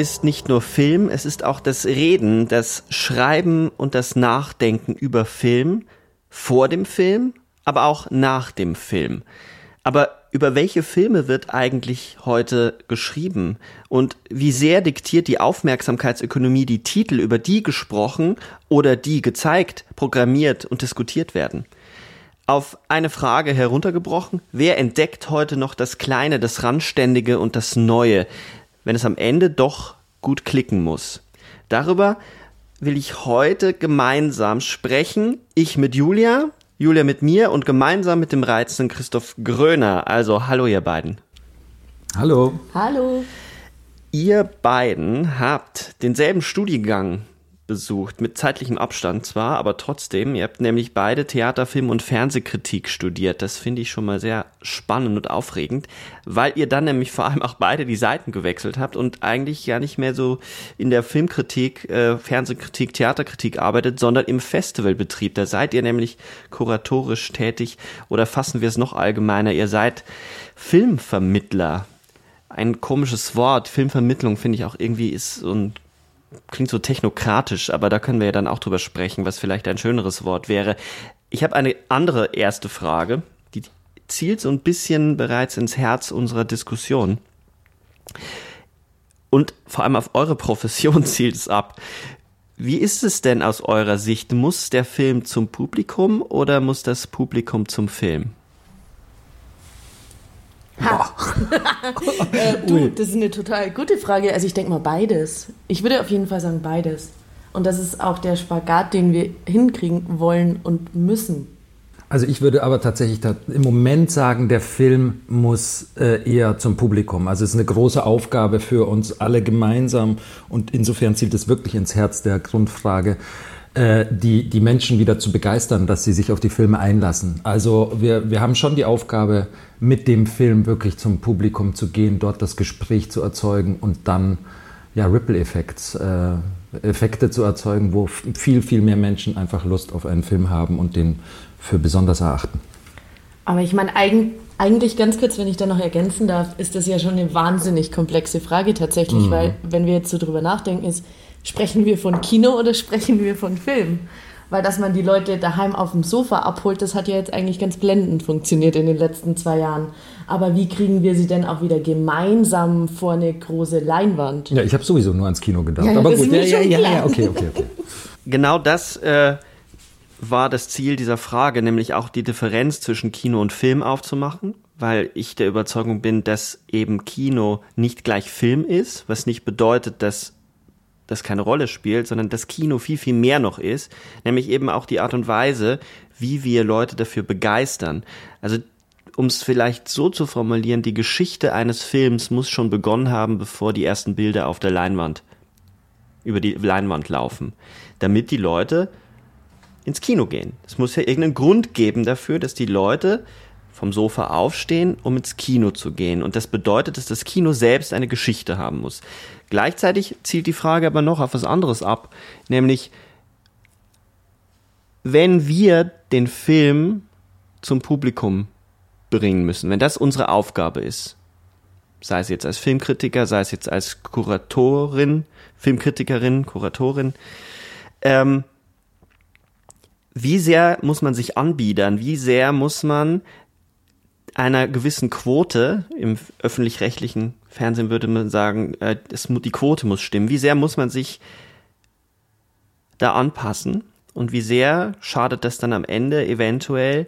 Ist nicht nur Film, es ist auch das Reden, das Schreiben und das Nachdenken über Film, vor dem Film, aber auch nach dem Film. Aber über welche Filme wird eigentlich heute geschrieben? Und wie sehr diktiert die Aufmerksamkeitsökonomie die Titel, über die gesprochen oder die gezeigt, programmiert und diskutiert werden? Auf eine Frage heruntergebrochen, wer entdeckt heute noch das Kleine, das Randständige und das Neue? Wenn es am Ende doch gut klicken muss. Darüber will ich heute gemeinsam sprechen. Ich mit Julia, Julia mit mir und gemeinsam mit dem reizenden Christoph Gröner. Also hallo ihr beiden. Hallo. Hallo. Ihr beiden habt denselben Studiengang besucht, mit zeitlichem Abstand zwar, aber trotzdem. Ihr habt nämlich beide Theater, Film und Fernsehkritik studiert. Das finde ich schon mal sehr spannend und aufregend, weil ihr dann nämlich vor allem auch beide die Seiten gewechselt habt und eigentlich gar nicht mehr so in der Filmkritik, äh, Fernsehkritik, Theaterkritik arbeitet, sondern im Festivalbetrieb. Da seid ihr nämlich kuratorisch tätig oder fassen wir es noch allgemeiner, ihr seid Filmvermittler ein komisches Wort. Filmvermittlung finde ich auch irgendwie ist so ein klingt so technokratisch, aber da können wir ja dann auch drüber sprechen, was vielleicht ein schöneres Wort wäre. Ich habe eine andere erste Frage, die zielt so ein bisschen bereits ins Herz unserer Diskussion. Und vor allem auf eure Profession zielt es ab. Wie ist es denn aus eurer Sicht? Muss der Film zum Publikum oder muss das Publikum zum Film? äh, du, das ist eine total gute Frage. Also ich denke mal beides. Ich würde auf jeden Fall sagen beides. Und das ist auch der Spagat, den wir hinkriegen wollen und müssen. Also ich würde aber tatsächlich im Moment sagen, der Film muss äh, eher zum Publikum. Also es ist eine große Aufgabe für uns alle gemeinsam und insofern zielt es wirklich ins Herz der Grundfrage die, die Menschen wieder zu begeistern, dass sie sich auf die Filme einlassen. Also wir, wir haben schon die Aufgabe, mit dem Film wirklich zum Publikum zu gehen, dort das Gespräch zu erzeugen und dann ja, Ripple-Effekte äh, Effekte zu erzeugen, wo viel, viel mehr Menschen einfach Lust auf einen Film haben und den für besonders erachten. Aber ich meine, eigen, eigentlich ganz kurz, wenn ich da noch ergänzen darf, ist das ja schon eine wahnsinnig komplexe Frage tatsächlich, mhm. weil wenn wir jetzt so drüber nachdenken, ist, sprechen wir von Kino oder sprechen wir von Film? Weil dass man die Leute daheim auf dem Sofa abholt, das hat ja jetzt eigentlich ganz blendend funktioniert in den letzten zwei Jahren. Aber wie kriegen wir sie denn auch wieder gemeinsam vor eine große Leinwand? Ja, ich habe sowieso nur ans Kino gedacht. Ja, Aber gut, ja, ja, ja, ja, okay, okay, okay. Genau das äh, war das Ziel dieser Frage, nämlich auch die Differenz zwischen Kino und Film aufzumachen, weil ich der Überzeugung bin, dass eben Kino nicht gleich Film ist, was nicht bedeutet, dass das keine Rolle spielt, sondern das Kino viel, viel mehr noch ist, nämlich eben auch die Art und Weise, wie wir Leute dafür begeistern. Also um es vielleicht so zu formulieren, die Geschichte eines Films muss schon begonnen haben, bevor die ersten Bilder auf der Leinwand über die Leinwand laufen, damit die Leute ins Kino gehen. Es muss ja irgendeinen Grund geben dafür, dass die Leute vom Sofa aufstehen, um ins Kino zu gehen. Und das bedeutet, dass das Kino selbst eine Geschichte haben muss. Gleichzeitig zielt die Frage aber noch auf was anderes ab, nämlich wenn wir den Film zum Publikum bringen müssen, wenn das unsere Aufgabe ist, sei es jetzt als Filmkritiker, sei es jetzt als Kuratorin, Filmkritikerin, Kuratorin, ähm, wie sehr muss man sich anbiedern, wie sehr muss man einer gewissen Quote, im öffentlich-rechtlichen Fernsehen würde man sagen, äh, es, die Quote muss stimmen, wie sehr muss man sich da anpassen und wie sehr schadet das dann am Ende eventuell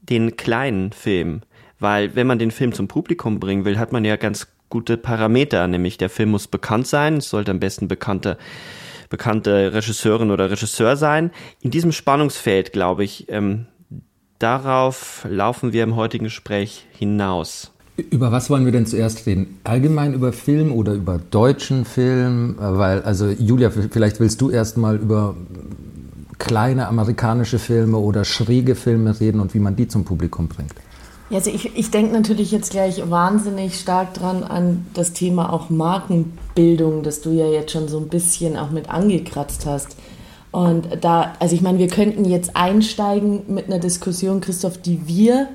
den kleinen Film? Weil wenn man den Film zum Publikum bringen will, hat man ja ganz gute Parameter, nämlich der Film muss bekannt sein, es sollte am besten bekannte bekannte Regisseurin oder Regisseur sein. In diesem Spannungsfeld, glaube ich, ähm, darauf laufen wir im heutigen Gespräch hinaus. Über was wollen wir denn zuerst reden? Allgemein über Film oder über deutschen Film? Weil, also Julia, vielleicht willst du erst mal über kleine amerikanische Filme oder schräge Filme reden und wie man die zum Publikum bringt. Ja, also ich, ich denke natürlich jetzt gleich wahnsinnig stark dran an das Thema auch Markenbildung, das du ja jetzt schon so ein bisschen auch mit angekratzt hast. Und da, also ich meine, wir könnten jetzt einsteigen mit einer Diskussion, Christoph, die wir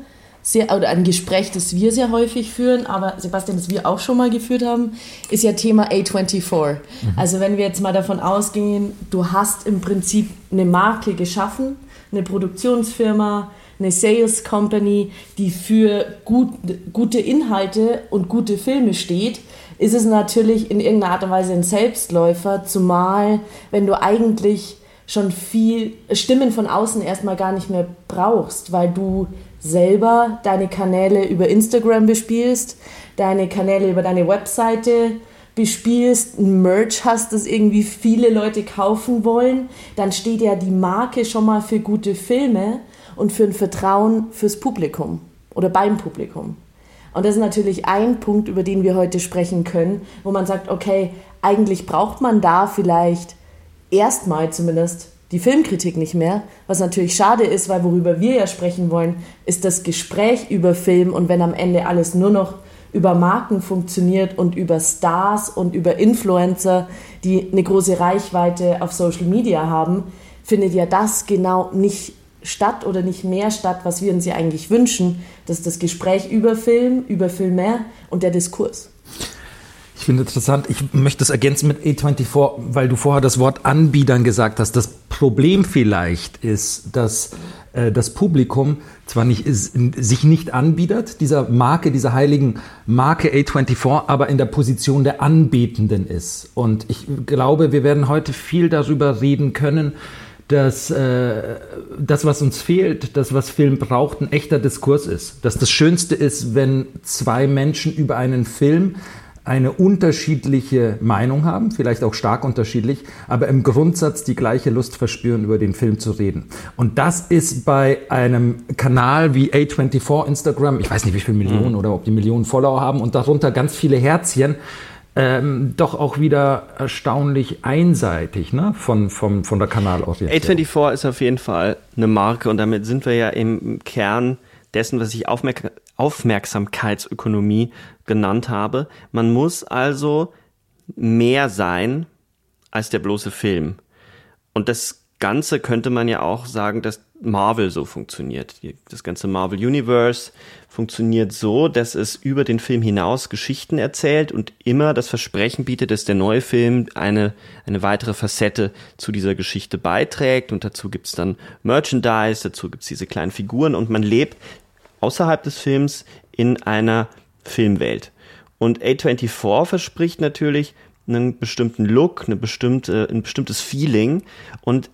sehr, oder ein Gespräch, das wir sehr häufig führen, aber Sebastian, das wir auch schon mal geführt haben, ist ja Thema A24. Mhm. Also wenn wir jetzt mal davon ausgehen, du hast im Prinzip eine Marke geschaffen, eine Produktionsfirma, eine Sales Company, die für gut, gute Inhalte und gute Filme steht, ist es natürlich in irgendeiner Art und Weise ein Selbstläufer, zumal wenn du eigentlich schon viel Stimmen von außen erstmal gar nicht mehr brauchst, weil du selber deine Kanäle über Instagram bespielst, deine Kanäle über deine Webseite bespielst, ein Merch hast, das irgendwie viele Leute kaufen wollen, dann steht ja die Marke schon mal für gute Filme und für ein Vertrauen fürs Publikum oder beim Publikum. Und das ist natürlich ein Punkt, über den wir heute sprechen können, wo man sagt, okay, eigentlich braucht man da vielleicht erstmal zumindest die Filmkritik nicht mehr, was natürlich schade ist, weil worüber wir ja sprechen wollen, ist das Gespräch über Film und wenn am Ende alles nur noch über Marken funktioniert und über Stars und über Influencer, die eine große Reichweite auf Social Media haben, findet ja das genau nicht statt oder nicht mehr statt, was wir uns ja eigentlich wünschen. Das ist das Gespräch über Film, über Filme und der Diskurs. Ich finde interessant, ich möchte das ergänzen mit A24, weil du vorher das Wort Anbietern gesagt hast. Das Problem vielleicht ist, dass äh, das Publikum zwar nicht, sich nicht anbietet, dieser Marke, dieser heiligen Marke A24, aber in der Position der Anbetenden ist. Und ich glaube, wir werden heute viel darüber reden können, dass äh, das, was uns fehlt, das, was Film braucht, ein echter Diskurs ist. Dass das Schönste ist, wenn zwei Menschen über einen Film eine unterschiedliche Meinung haben, vielleicht auch stark unterschiedlich, aber im Grundsatz die gleiche Lust verspüren, über den Film zu reden. Und das ist bei einem Kanal wie A24 Instagram, ich weiß nicht, wie viele Millionen mhm. oder ob die Millionen Follower haben und darunter ganz viele Herzchen, ähm, doch auch wieder erstaunlich einseitig ne? von, von, von der Kanalorientierung. A24 ist auf jeden Fall eine Marke und damit sind wir ja im Kern dessen, was ich Aufmerk Aufmerksamkeitsökonomie genannt habe. Man muss also mehr sein als der bloße Film. Und das Ganze könnte man ja auch sagen, dass Marvel so funktioniert. Das ganze Marvel Universe funktioniert so, dass es über den Film hinaus Geschichten erzählt und immer das Versprechen bietet, dass der neue Film eine, eine weitere Facette zu dieser Geschichte beiträgt. Und dazu gibt's dann Merchandise, dazu gibt's diese kleinen Figuren und man lebt außerhalb des Films in einer Filmwelt. Und A24 verspricht natürlich einen bestimmten Look, eine bestimmte, ein bestimmtes Feeling. Und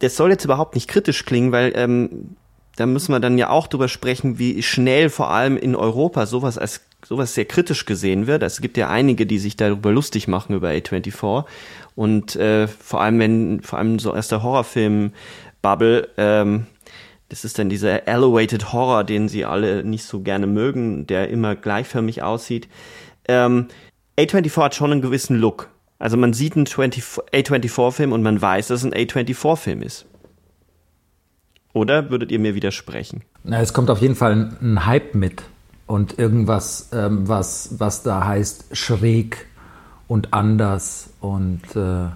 das soll jetzt überhaupt nicht kritisch klingen, weil ähm, da müssen wir dann ja auch drüber sprechen, wie schnell vor allem in Europa sowas als sowas sehr kritisch gesehen wird. Es gibt ja einige, die sich darüber lustig machen über A24 und äh, vor allem wenn vor allem so erst der Horrorfilm Bubble ähm, das ist dann dieser Elevated Horror, den sie alle nicht so gerne mögen, der immer gleichförmig aussieht. Ähm, A24 hat schon einen gewissen Look. Also man sieht einen A24-Film und man weiß, dass es ein A24-Film ist. Oder würdet ihr mir widersprechen? Na, es kommt auf jeden Fall ein Hype mit und irgendwas, ähm, was, was da heißt schräg und anders und äh,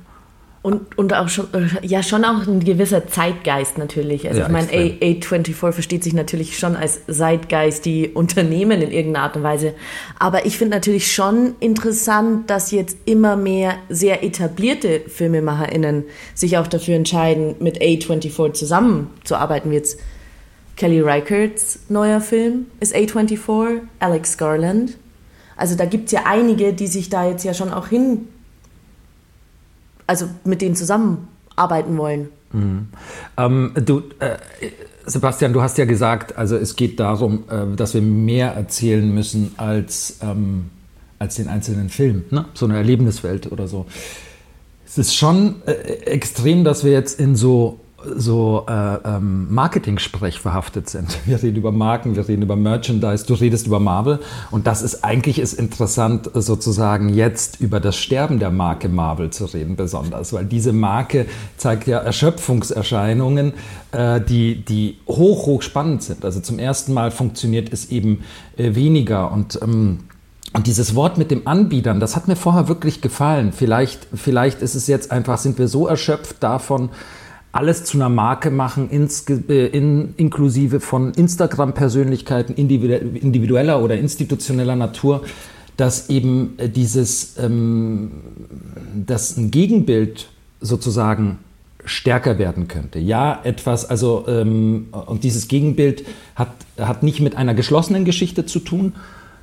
und, und auch schon, äh, ja, schon auch ein gewisser Zeitgeist natürlich. Also Ja, ich meine, extrem. A24 versteht sich natürlich schon als Zeitgeist, die Unternehmen in irgendeiner Art und Weise. Aber ich finde natürlich schon interessant, dass jetzt immer mehr sehr etablierte FilmemacherInnen sich auch dafür entscheiden, mit A24 zusammenzuarbeiten. Wie jetzt Kelly Reicherts neuer Film ist A24, Alex Garland. Also da gibt es ja einige, die sich da jetzt ja schon auch hin also mit denen zusammenarbeiten wollen. Ähm, du, äh, Sebastian, du hast ja gesagt, also es geht darum, äh, dass wir mehr erzählen müssen als, ähm, als den einzelnen Film, ne? so eine Erlebniswelt oder so. Es ist schon äh, extrem, dass wir jetzt in so, so äh, ähm, Marketing-Sprech verhaftet sind. Wir reden über Marken, wir reden über Merchandise, du redest über Marvel und das ist eigentlich ist interessant sozusagen jetzt über das Sterben der Marke Marvel zu reden besonders, weil diese Marke zeigt ja Erschöpfungserscheinungen, äh, die, die hoch, hoch spannend sind. Also zum ersten Mal funktioniert es eben äh, weniger und ähm, und dieses Wort mit dem Anbietern, das hat mir vorher wirklich gefallen. Vielleicht, vielleicht ist es jetzt einfach, sind wir so erschöpft davon, alles zu einer Marke machen, ins, äh, in, inklusive von Instagram-Persönlichkeiten individu- individueller oder institutioneller Natur, dass eben äh, dieses, ähm, dass ein Gegenbild sozusagen stärker werden könnte. Ja, etwas, also, ähm, und dieses Gegenbild hat, hat nicht mit einer geschlossenen Geschichte zu tun,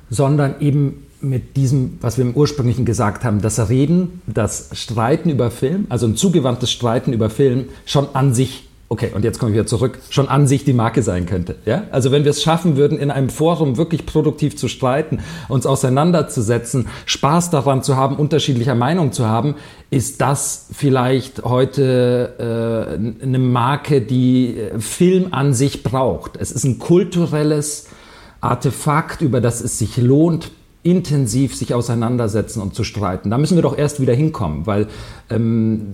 sondern eben mit diesem, was wir im Ursprünglichen gesagt haben, das Reden, das Streiten über Film, also ein zugewandtes Streiten über Film, schon an sich, okay, und jetzt komme ich wieder zurück, schon an sich die Marke sein könnte. Ja? Also wenn wir es schaffen würden, in einem Forum wirklich produktiv zu streiten, uns auseinanderzusetzen, Spaß daran zu haben, unterschiedlicher Meinung zu haben, ist das vielleicht heute äh, eine Marke, die äh, Film an sich braucht. Es ist ein kulturelles Artefakt, über das es sich lohnt, intensiv sich auseinandersetzen und zu streiten. Da müssen wir doch erst wieder hinkommen, weil ähm,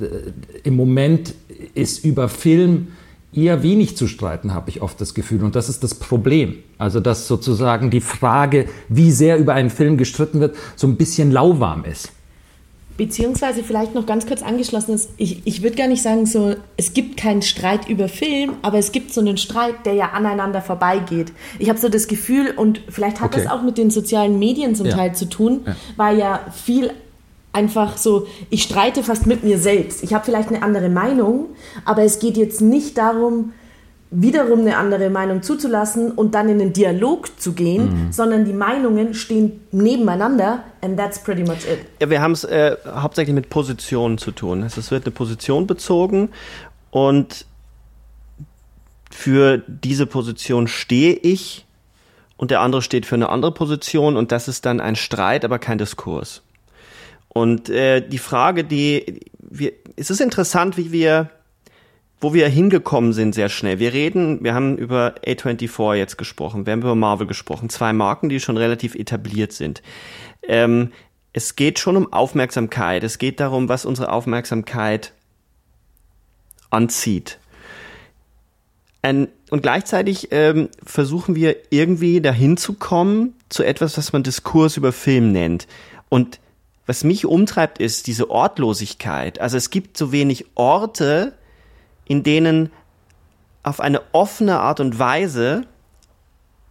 im Moment ist über Film eher wenig zu streiten, habe ich oft das Gefühl. Und das ist das Problem. Also, dass sozusagen die Frage, wie sehr über einen Film gestritten wird, so ein bisschen lauwarm ist. Beziehungsweise vielleicht noch ganz kurz angeschlossen ist, ich, ich würde gar nicht sagen, so, es gibt keinen Streit über Film, aber es gibt so einen Streit, der ja aneinander vorbeigeht. Ich habe so das Gefühl, und vielleicht hat Okay. das auch mit den sozialen Medien zum Ja. Teil zu tun, Ja. weil ja viel einfach so, ich streite fast mit mir selbst. Ich habe vielleicht eine andere Meinung, aber es geht jetzt nicht darum, wiederum eine andere Meinung zuzulassen und dann in den Dialog zu gehen, sondern die Meinungen stehen nebeneinander and that's pretty much it. Ja, wir haben es äh, hauptsächlich mit Positionen zu tun. Also es wird eine Position bezogen und für diese Position stehe ich und der andere steht für eine andere Position und das ist dann ein Streit, aber kein Diskurs. Und äh, die Frage, die wir, es ist interessant, wie wir, wo wir hingekommen sind sehr schnell. Wir reden, wir haben über A24 jetzt gesprochen, wir haben über Marvel gesprochen, zwei Marken, die schon relativ etabliert sind. Ähm, es geht schon um Aufmerksamkeit. Es geht darum, was unsere Aufmerksamkeit anzieht. Ein, und gleichzeitig ähm, versuchen wir irgendwie dahin zu kommen zu etwas, was man Diskurs über Film nennt. Und was mich umtreibt, ist diese Ortlosigkeit. Also es gibt so wenig Orte, in denen auf eine offene Art und Weise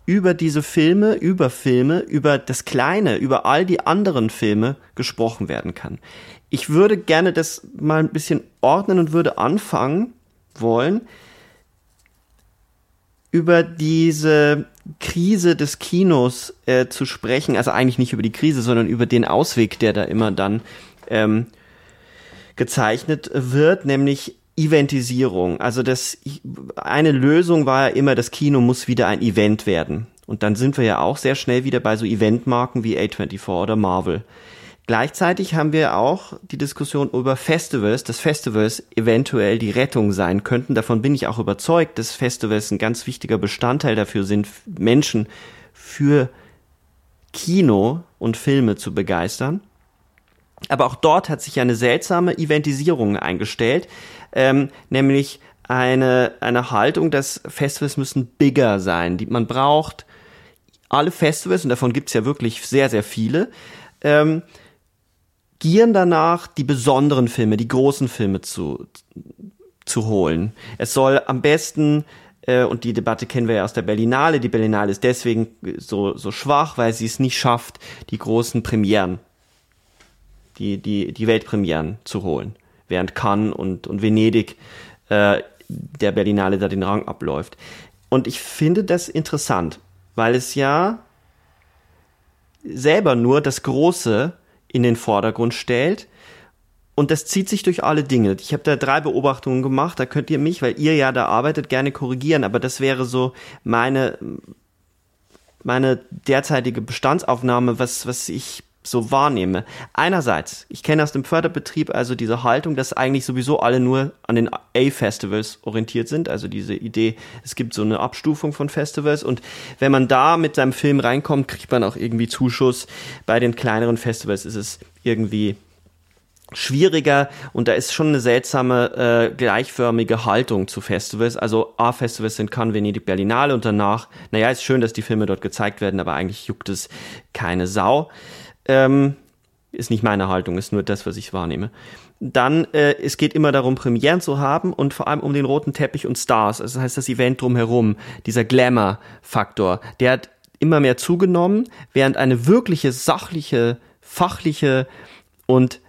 über diese Filme, über Filme, über das Kleine, über all die anderen Filme gesprochen werden kann. Ich würde gerne das mal ein bisschen ordnen und würde anfangen wollen, über diese Krise des Kinos äh, zu sprechen, also eigentlich nicht über die Krise, sondern über den Ausweg, der da immer dann ähm, gezeichnet wird, nämlich Eventisierung. Also das eine Lösung war ja immer, das Kino muss wieder ein Event werden. Und dann sind wir ja auch sehr schnell wieder bei so Eventmarken wie A24 oder Marvel. Gleichzeitig haben wir auch die Diskussion über Festivals, dass Festivals eventuell die Rettung sein könnten. Davon bin ich auch überzeugt, dass Festivals ein ganz wichtiger Bestandteil dafür sind, Menschen für Kino und Filme zu begeistern. Aber auch dort hat sich eine seltsame Eventisierung eingestellt, ähm, nämlich eine, eine Haltung, dass Festivals müssen bigger sein. Die, man braucht alle Festivals, und davon gibt's ja wirklich sehr, sehr viele, ähm, gieren danach, die besonderen Filme, die großen Filme zu, zu holen. Es soll am besten äh, und die Debatte kennen wir ja aus der Berlinale. Die Berlinale ist deswegen so, so schwach, weil sie es nicht schafft, die großen Premieren, die, die, die Weltpremieren zu holen. Während Cannes und, und Venedig äh, der Berlinale da den Rang abläuft. Und ich finde das interessant, weil es ja selber nur das Große in den Vordergrund stellt und das zieht sich durch alle Dinge. Ich habe da drei Beobachtungen gemacht, da könnt ihr mich, weil ihr ja da arbeitet, gerne korrigieren, aber das wäre so meine, meine derzeitige Bestandsaufnahme, was, was ich so wahrnehme. Einerseits, ich kenne aus dem Förderbetrieb also diese Haltung, dass eigentlich sowieso alle nur an den A-Festivals orientiert sind, also diese Idee, es gibt so eine Abstufung von Festivals und wenn man da mit seinem Film reinkommt, kriegt man auch irgendwie Zuschuss. Bei den kleineren Festivals ist es irgendwie schwieriger und da ist schon eine seltsame äh, gleichförmige Haltung zu Festivals. Also A-Festivals sind Cannes, Venedig, Berlinale und danach, naja, ist schön, dass die Filme dort gezeigt werden, aber eigentlich juckt es keine Sau. Ähm, ist nicht meine Haltung, ist nur das, was ich wahrnehme. Dann, äh, es geht immer darum, Premieren zu haben und vor allem um den roten Teppich und Stars. Also das heißt, das Event drumherum, dieser Glamour-Faktor, der hat immer mehr zugenommen, während eine wirkliche, sachliche, fachliche und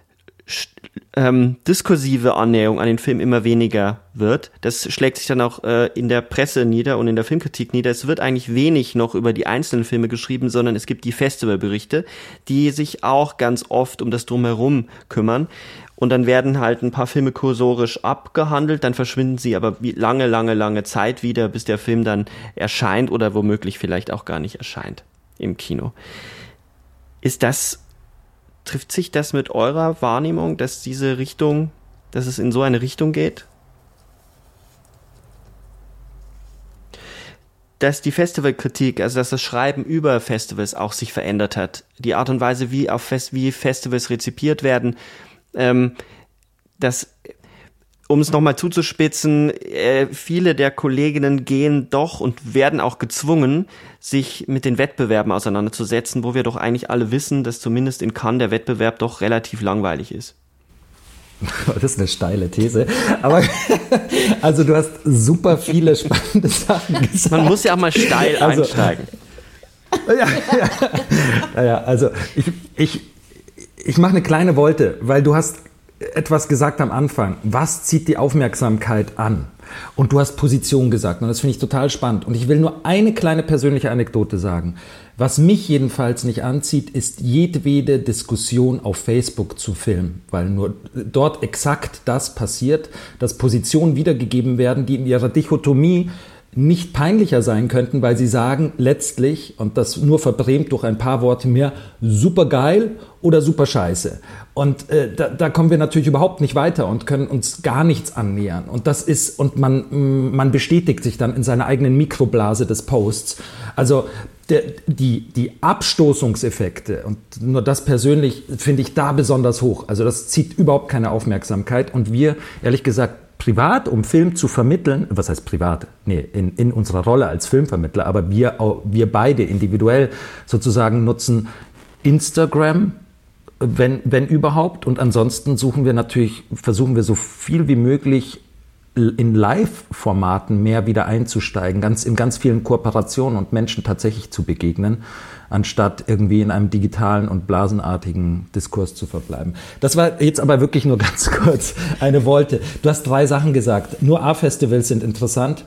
ähm, diskursive Annäherung an den Film immer weniger wird. Das schlägt sich dann auch äh, in der Presse nieder und in der Filmkritik nieder. Es wird eigentlich wenig noch über die einzelnen Filme geschrieben, sondern es gibt die Festivalberichte, die sich auch ganz oft um das Drumherum kümmern. Und dann werden halt ein paar Filme kursorisch abgehandelt, dann verschwinden sie aber lange, lange, lange Zeit wieder, bis der Film dann erscheint oder womöglich vielleicht auch gar nicht erscheint im Kino. Ist das trifft sich das mit eurer Wahrnehmung, dass diese Richtung, dass es in so eine Richtung geht? Dass die Festivalkritik, also dass das Schreiben über Festivals auch sich verändert hat, die Art und Weise, wie auf Fest, wie Festivals rezipiert werden, ähm, dass um es nochmal zuzuspitzen, äh, viele der Kolleginnen gehen doch und werden auch gezwungen, sich mit den Wettbewerben auseinanderzusetzen, wo wir doch eigentlich alle wissen, dass zumindest in Cannes der Wettbewerb doch relativ langweilig ist. Das ist eine steile These. Aber also du hast super viele spannende Sachen gesagt. Man muss ja auch mal steil also, einsteigen. Ja, ja, ja, also ich, ich, ich mache eine kleine Wolte, weil du hast etwas gesagt am Anfang. Was zieht die Aufmerksamkeit an? Und du hast Position gesagt und das finde ich total spannend. Und ich will nur eine kleine persönliche Anekdote sagen. Was mich jedenfalls nicht anzieht, ist jedwede Diskussion auf Facebook zu filmen, weil nur dort exakt das passiert, dass Positionen wiedergegeben werden, die in ihrer Dichotomie nicht peinlicher sein könnten, weil sie sagen letztlich, und das nur verbrämt durch ein paar Worte mehr, super geil oder super scheiße. Und äh, da, da kommen wir natürlich überhaupt nicht weiter und können uns gar nichts annähern. Und das ist, und man, mm, man bestätigt sich dann in seiner eigenen Mikroblase des Posts. Also der, die, die Abstoßungseffekte, und nur das persönlich finde ich da besonders hoch. Also das zieht überhaupt keine Aufmerksamkeit. Und wir, ehrlich gesagt, privat, um Film zu vermitteln, was heißt privat? Nee, in, in unserer Rolle als Filmvermittler, aber wir, wir beide individuell sozusagen nutzen Instagram, wenn, wenn überhaupt. Und ansonsten suchen wir natürlich, versuchen wir so viel wie möglich in Live-Formaten mehr wieder einzusteigen, ganz, in ganz vielen Kooperationen und Menschen tatsächlich zu begegnen, anstatt irgendwie in einem digitalen und blasenartigen Diskurs zu verbleiben. Das war jetzt aber wirklich nur ganz kurz eine Wolte. Du hast drei Sachen gesagt. Nur A-Festivals sind interessant.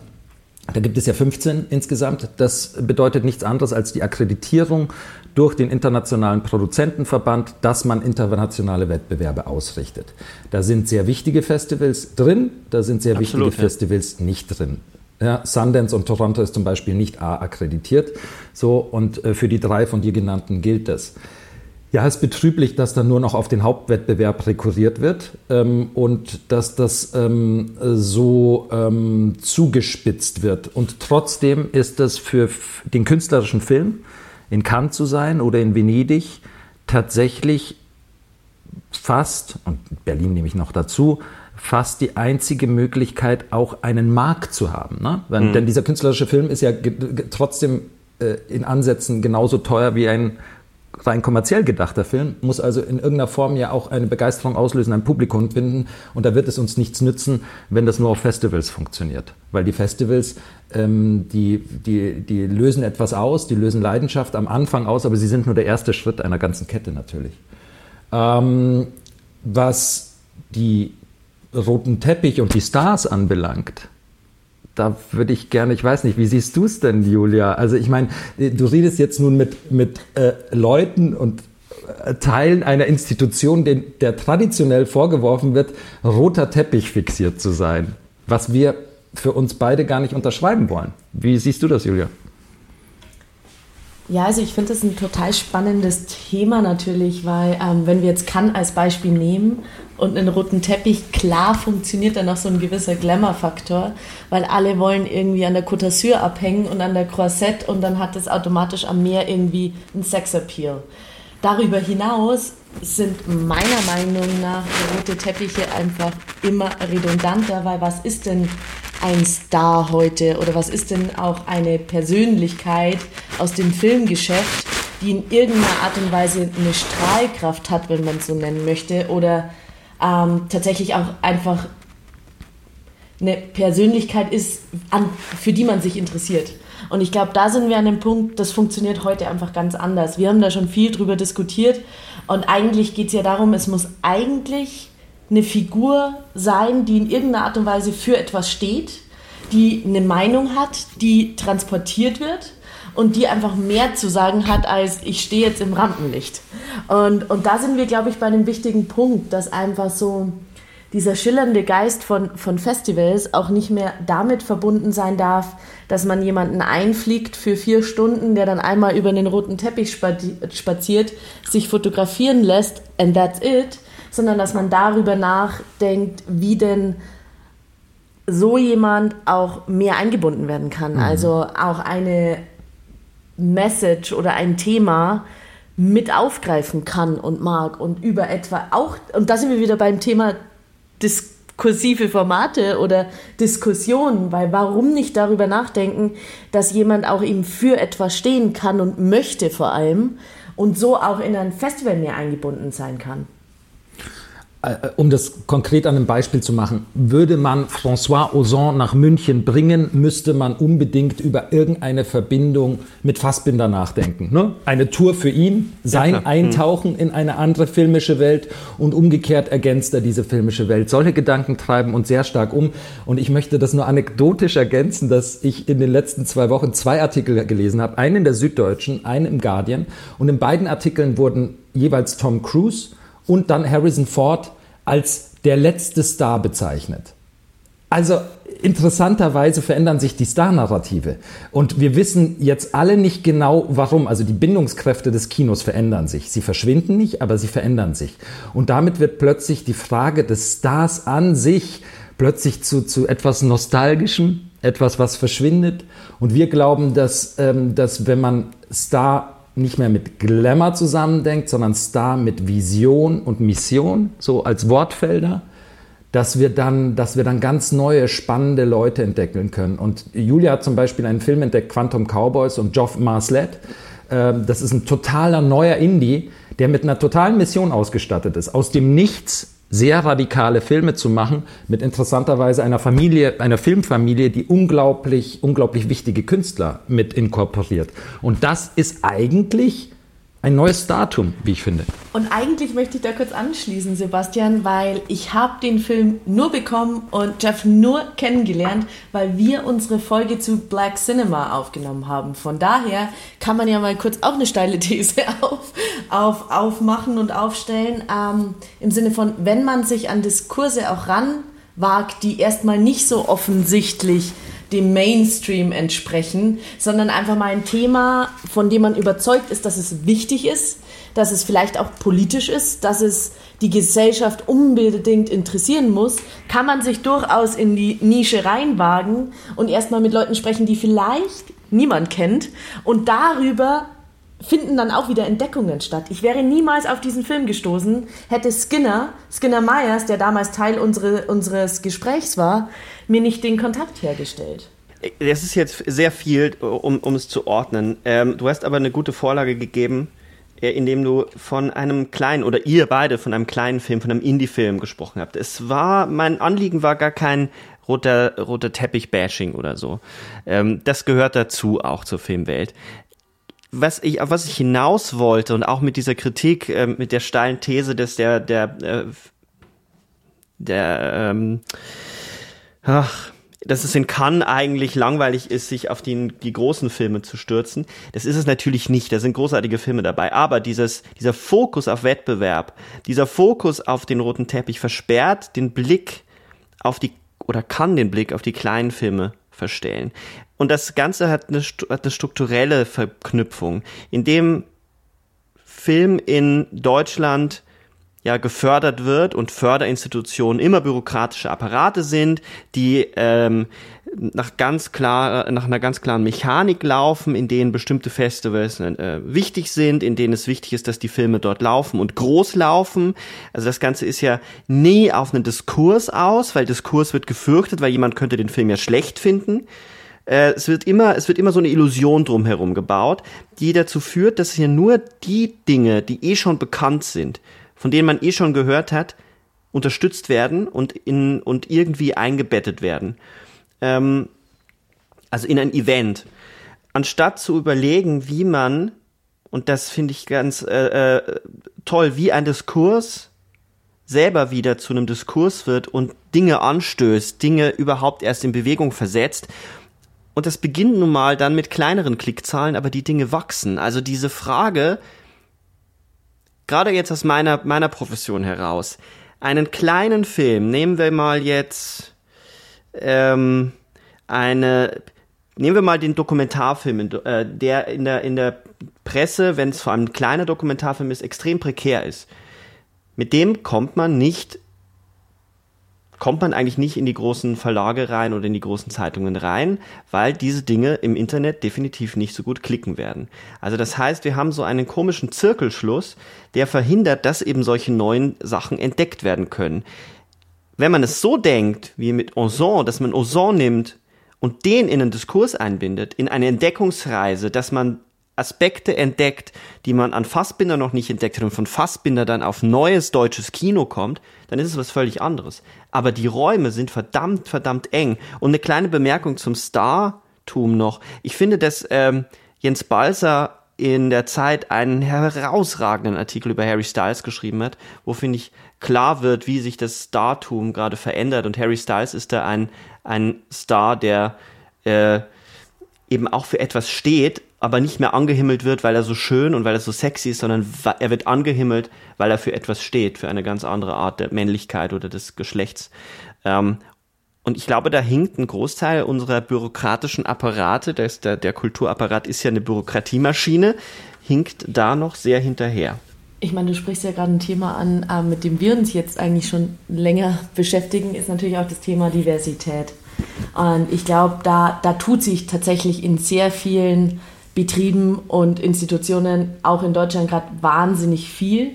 Da gibt es ja 15 insgesamt. Das bedeutet nichts anderes als die Akkreditierung durch den Internationalen Produzentenverband, dass man internationale Wettbewerbe ausrichtet. Da sind sehr wichtige Festivals drin, da sind sehr Absolut, wichtige ja. Festivals nicht drin. Ja, Sundance und Toronto ist zum Beispiel nicht A akkreditiert. So, und äh, für die drei von dir genannten gilt das. Ja, es ist betrüblich, dass dann nur noch auf den Hauptwettbewerb rekurriert wird ähm, und dass das ähm, so ähm, zugespitzt wird. Und trotzdem ist das für den künstlerischen Film in Cannes zu sein oder in Venedig tatsächlich fast, und Berlin nehme ich noch dazu, fast die einzige Möglichkeit, auch einen Markt zu haben. Ne? Denn, mhm. denn dieser künstlerische Film ist ja trotzdem äh, in Ansätzen genauso teuer wie ein rein kommerziell gedachter Film, muss also in irgendeiner Form ja auch eine Begeisterung auslösen, ein Publikum finden. Und da wird es uns nichts nützen, wenn das nur auf Festivals funktioniert. Weil die Festivals, ähm, die, die, die lösen etwas aus, die lösen Leidenschaft am Anfang aus, aber sie sind nur der erste Schritt einer ganzen Kette natürlich. Ähm, was die roten Teppich und die Stars anbelangt, da würde ich gerne, ich weiß nicht, wie siehst du es denn, Julia? Also ich meine, du redest jetzt nun mit, mit äh, Leuten und äh, Teilen einer Institution, den, der traditionell vorgeworfen wird, roter Teppich fixiert zu sein, was wir für uns beide gar nicht unterschreiben wollen. Wie siehst du das, Julia? Ja, also ich finde das ein total spannendes Thema natürlich, weil ähm, wenn wir jetzt Cannes als Beispiel nehmen und einen roten Teppich, klar funktioniert dann auch so ein gewisser Glamour-Faktor, weil alle wollen irgendwie an der Côte d'Azur abhängen und an der Croisette und dann hat das automatisch am Meer irgendwie einen Sexappeal. Darüber hinaus sind meiner Meinung nach rote Teppiche einfach immer redundanter, weil was ist denn ein Star heute oder was ist denn auch eine Persönlichkeit aus dem Filmgeschäft, die in irgendeiner Art und Weise eine Strahlkraft hat, wenn man es so nennen möchte, oder ähm, tatsächlich auch einfach eine Persönlichkeit ist, an, für die man sich interessiert. Und ich glaube, da sind wir an dem Punkt, das funktioniert heute einfach ganz anders. Wir haben da schon viel drüber diskutiert und eigentlich geht es ja darum, es muss eigentlich eine Figur sein, die in irgendeiner Art und Weise für etwas steht, die eine Meinung hat, die transportiert wird und die einfach mehr zu sagen hat, als ich stehe jetzt im Rampenlicht. Und, und da sind wir, glaube ich, bei einem wichtigen Punkt, dass einfach so dieser schillernde Geist von, von Festivals auch nicht mehr damit verbunden sein darf, dass man jemanden einfliegt für vier Stunden, der dann einmal über den roten Teppich spaziert, sich fotografieren lässt and that's it, sondern dass man darüber nachdenkt, wie denn so jemand auch mehr eingebunden werden kann. Mhm. Also auch eine Message oder ein Thema mit aufgreifen kann und mag und über etwa auch, und da sind wir wieder beim Thema diskursive Formate oder Diskussionen, weil warum nicht darüber nachdenken, dass jemand auch eben für etwas stehen kann und möchte vor allem und so auch in ein Festival mehr eingebunden sein kann. Äh, um das konkret an einem Beispiel zu machen, würde man François Ozon nach München bringen, müsste man unbedingt über irgendeine Verbindung mit Fassbinder nachdenken. Ne? Eine Tour für ihn, sein ja, Eintauchen mhm. in eine andere filmische Welt und umgekehrt ergänzt er diese filmische Welt. Solche Gedanken treiben uns sehr stark um und ich möchte das nur anekdotisch ergänzen, dass ich in den letzten zwei Wochen zwei Artikel gelesen habe, einen in der Süddeutschen, einen im Guardian und in beiden Artikeln wurden jeweils Tom Cruise und dann Harrison Ford als der letzte Star bezeichnet. Also interessanterweise verändern sich die Star-Narrative. Und wir wissen jetzt alle nicht genau, warum. Also die Bindungskräfte des Kinos verändern sich. Sie verschwinden nicht, aber sie verändern sich. Und damit wird plötzlich die Frage des Stars an sich plötzlich zu, zu etwas Nostalgischem, etwas, was verschwindet. Und wir glauben, dass, ähm, dass wenn man Star nicht mehr mit Glamour zusammendenkt, sondern Star mit Vision und Mission, so als Wortfelder, dass wir dann, dass wir dann ganz neue, spannende Leute entdecken können. Und Julia hat zum Beispiel einen Film entdeckt, Quantum Cowboys und Geoff Marslet. Ähm, das ist ein totaler neuer Indie, der mit einer totalen Mission ausgestattet ist. Aus dem Nichts sehr radikale Filme zu machen, mit interessanterweise einer Familie, einer Filmfamilie, die unglaublich, unglaublich wichtige Künstler mit inkorporiert. Und das ist eigentlich ein neues Datum, wie ich finde. Und eigentlich möchte ich da kurz anschließen, Sebastian, weil ich habe den Film nur bekommen und Jeff nur kennengelernt, weil wir unsere Folge zu Black Cinema aufgenommen haben. Von daher kann man ja mal kurz auch eine steile These auf, auf, aufmachen und aufstellen. Ähm, Im Sinne von, wenn man sich an Diskurse auch ranwagt, die erstmal nicht so offensichtlich dem Mainstream entsprechen, sondern einfach mal ein Thema, von dem man überzeugt ist, dass es wichtig ist, dass es vielleicht auch politisch ist, dass es die Gesellschaft unbedingt interessieren muss, kann man sich durchaus in die Nische reinwagen und erstmal mit Leuten sprechen, die vielleicht niemand kennt und darüber finden dann auch wieder Entdeckungen statt. Ich wäre niemals auf diesen Film gestoßen, hätte Skinner, Skinner Myers, der damals Teil unsere, unseres Gesprächs war, mir nicht den Kontakt hergestellt. Das ist jetzt sehr viel, um, um es zu ordnen. Ähm, du hast aber eine gute Vorlage gegeben, äh, indem du von einem kleinen, oder ihr beide von einem kleinen Film, von einem Indie-Film gesprochen habt. Es war, mein Anliegen war gar kein roter, roter Teppich-Bashing oder so. Ähm, das gehört dazu auch zur Filmwelt was ich, auf was ich hinaus wollte und auch mit dieser Kritik, äh, mit der steilen These, dass der, der, äh, der, ähm, ach, dass es in Cannes eigentlich langweilig ist, sich auf die, die großen Filme zu stürzen. Das ist es natürlich nicht. Da sind großartige Filme dabei. Aber dieses, dieser Fokus auf Wettbewerb, dieser Fokus auf den roten Teppich versperrt den Blick auf die, oder kann den Blick auf die kleinen Filme verstellen. Und das Ganze hat eine, hat eine strukturelle Verknüpfung, in dem Film in Deutschland ja gefördert wird und Förderinstitutionen immer bürokratische Apparate sind, die ähm, nach ganz klar nach einer ganz klaren Mechanik laufen, in denen bestimmte Festivals äh, wichtig sind, in denen es wichtig ist, dass die Filme dort laufen und groß laufen. Also das Ganze ist ja nie auf einen Diskurs aus, weil Diskurs wird gefürchtet, weil jemand könnte den Film ja schlecht finden. Äh, es wird immer, es wird immer so eine Illusion drumherum gebaut, die dazu führt, dass hier nur die Dinge, die eh schon bekannt sind, von denen man eh schon gehört hat, unterstützt werden und in und irgendwie eingebettet werden. Ähm, also in ein Event. Anstatt zu überlegen, wie man, und das finde ich ganz äh, äh, toll, wie ein Diskurs selber wieder zu einem Diskurs wird und Dinge anstößt, Dinge überhaupt erst in Bewegung versetzt und das beginnt nun mal dann mit kleineren Klickzahlen, aber die Dinge wachsen. Also diese Frage, gerade jetzt aus meiner, meiner Profession heraus, einen kleinen Film, nehmen wir mal jetzt ähm, eine, nehmen wir mal den Dokumentarfilm, äh, der in der, in der Presse, wenn es vor allem ein kleiner Dokumentarfilm ist, extrem prekär ist. Mit dem kommt man nicht kommt man eigentlich nicht in die großen Verlage rein oder in die großen Zeitungen rein, weil diese Dinge im Internet definitiv nicht so gut klicken werden. Also das heißt, wir haben so einen komischen Zirkelschluss, der verhindert, dass eben solche neuen Sachen entdeckt werden können. Wenn man es so denkt, wie mit Ozon, dass man Ozon nimmt und den in einen Diskurs einbindet, in eine Entdeckungsreise, dass man Aspekte entdeckt, die man an Fassbinder noch nicht entdeckt hat und von Fassbinder dann auf neues deutsches Kino kommt, dann ist es was völlig anderes. Aber die Räume sind verdammt, verdammt eng. Und eine kleine Bemerkung zum Startum noch. Ich finde, dass ähm, Jens Balser in der Zeit einen herausragenden Artikel über Harry Styles geschrieben hat, wo finde ich klar wird, wie sich das Startum gerade verändert. Und Harry Styles ist da ein, ein Star, der äh, eben auch für etwas steht, aber nicht mehr angehimmelt wird, weil er so schön und weil er so sexy ist, sondern er wird angehimmelt, weil er für etwas steht, für eine ganz andere Art der Männlichkeit oder des Geschlechts. Ähm, und ich glaube, da hinkt ein Großteil unserer bürokratischen Apparate, das, der, der Kulturapparat ist ja eine Bürokratiemaschine, hinkt da noch sehr hinterher. Ich meine, du sprichst ja gerade ein Thema an, äh, mit dem wir uns jetzt eigentlich schon länger beschäftigen, ist natürlich auch das Thema Diversität. Und ich glaube, da, da tut sich tatsächlich in sehr vielen Betrieben und Institutionen, auch in Deutschland gerade wahnsinnig viel.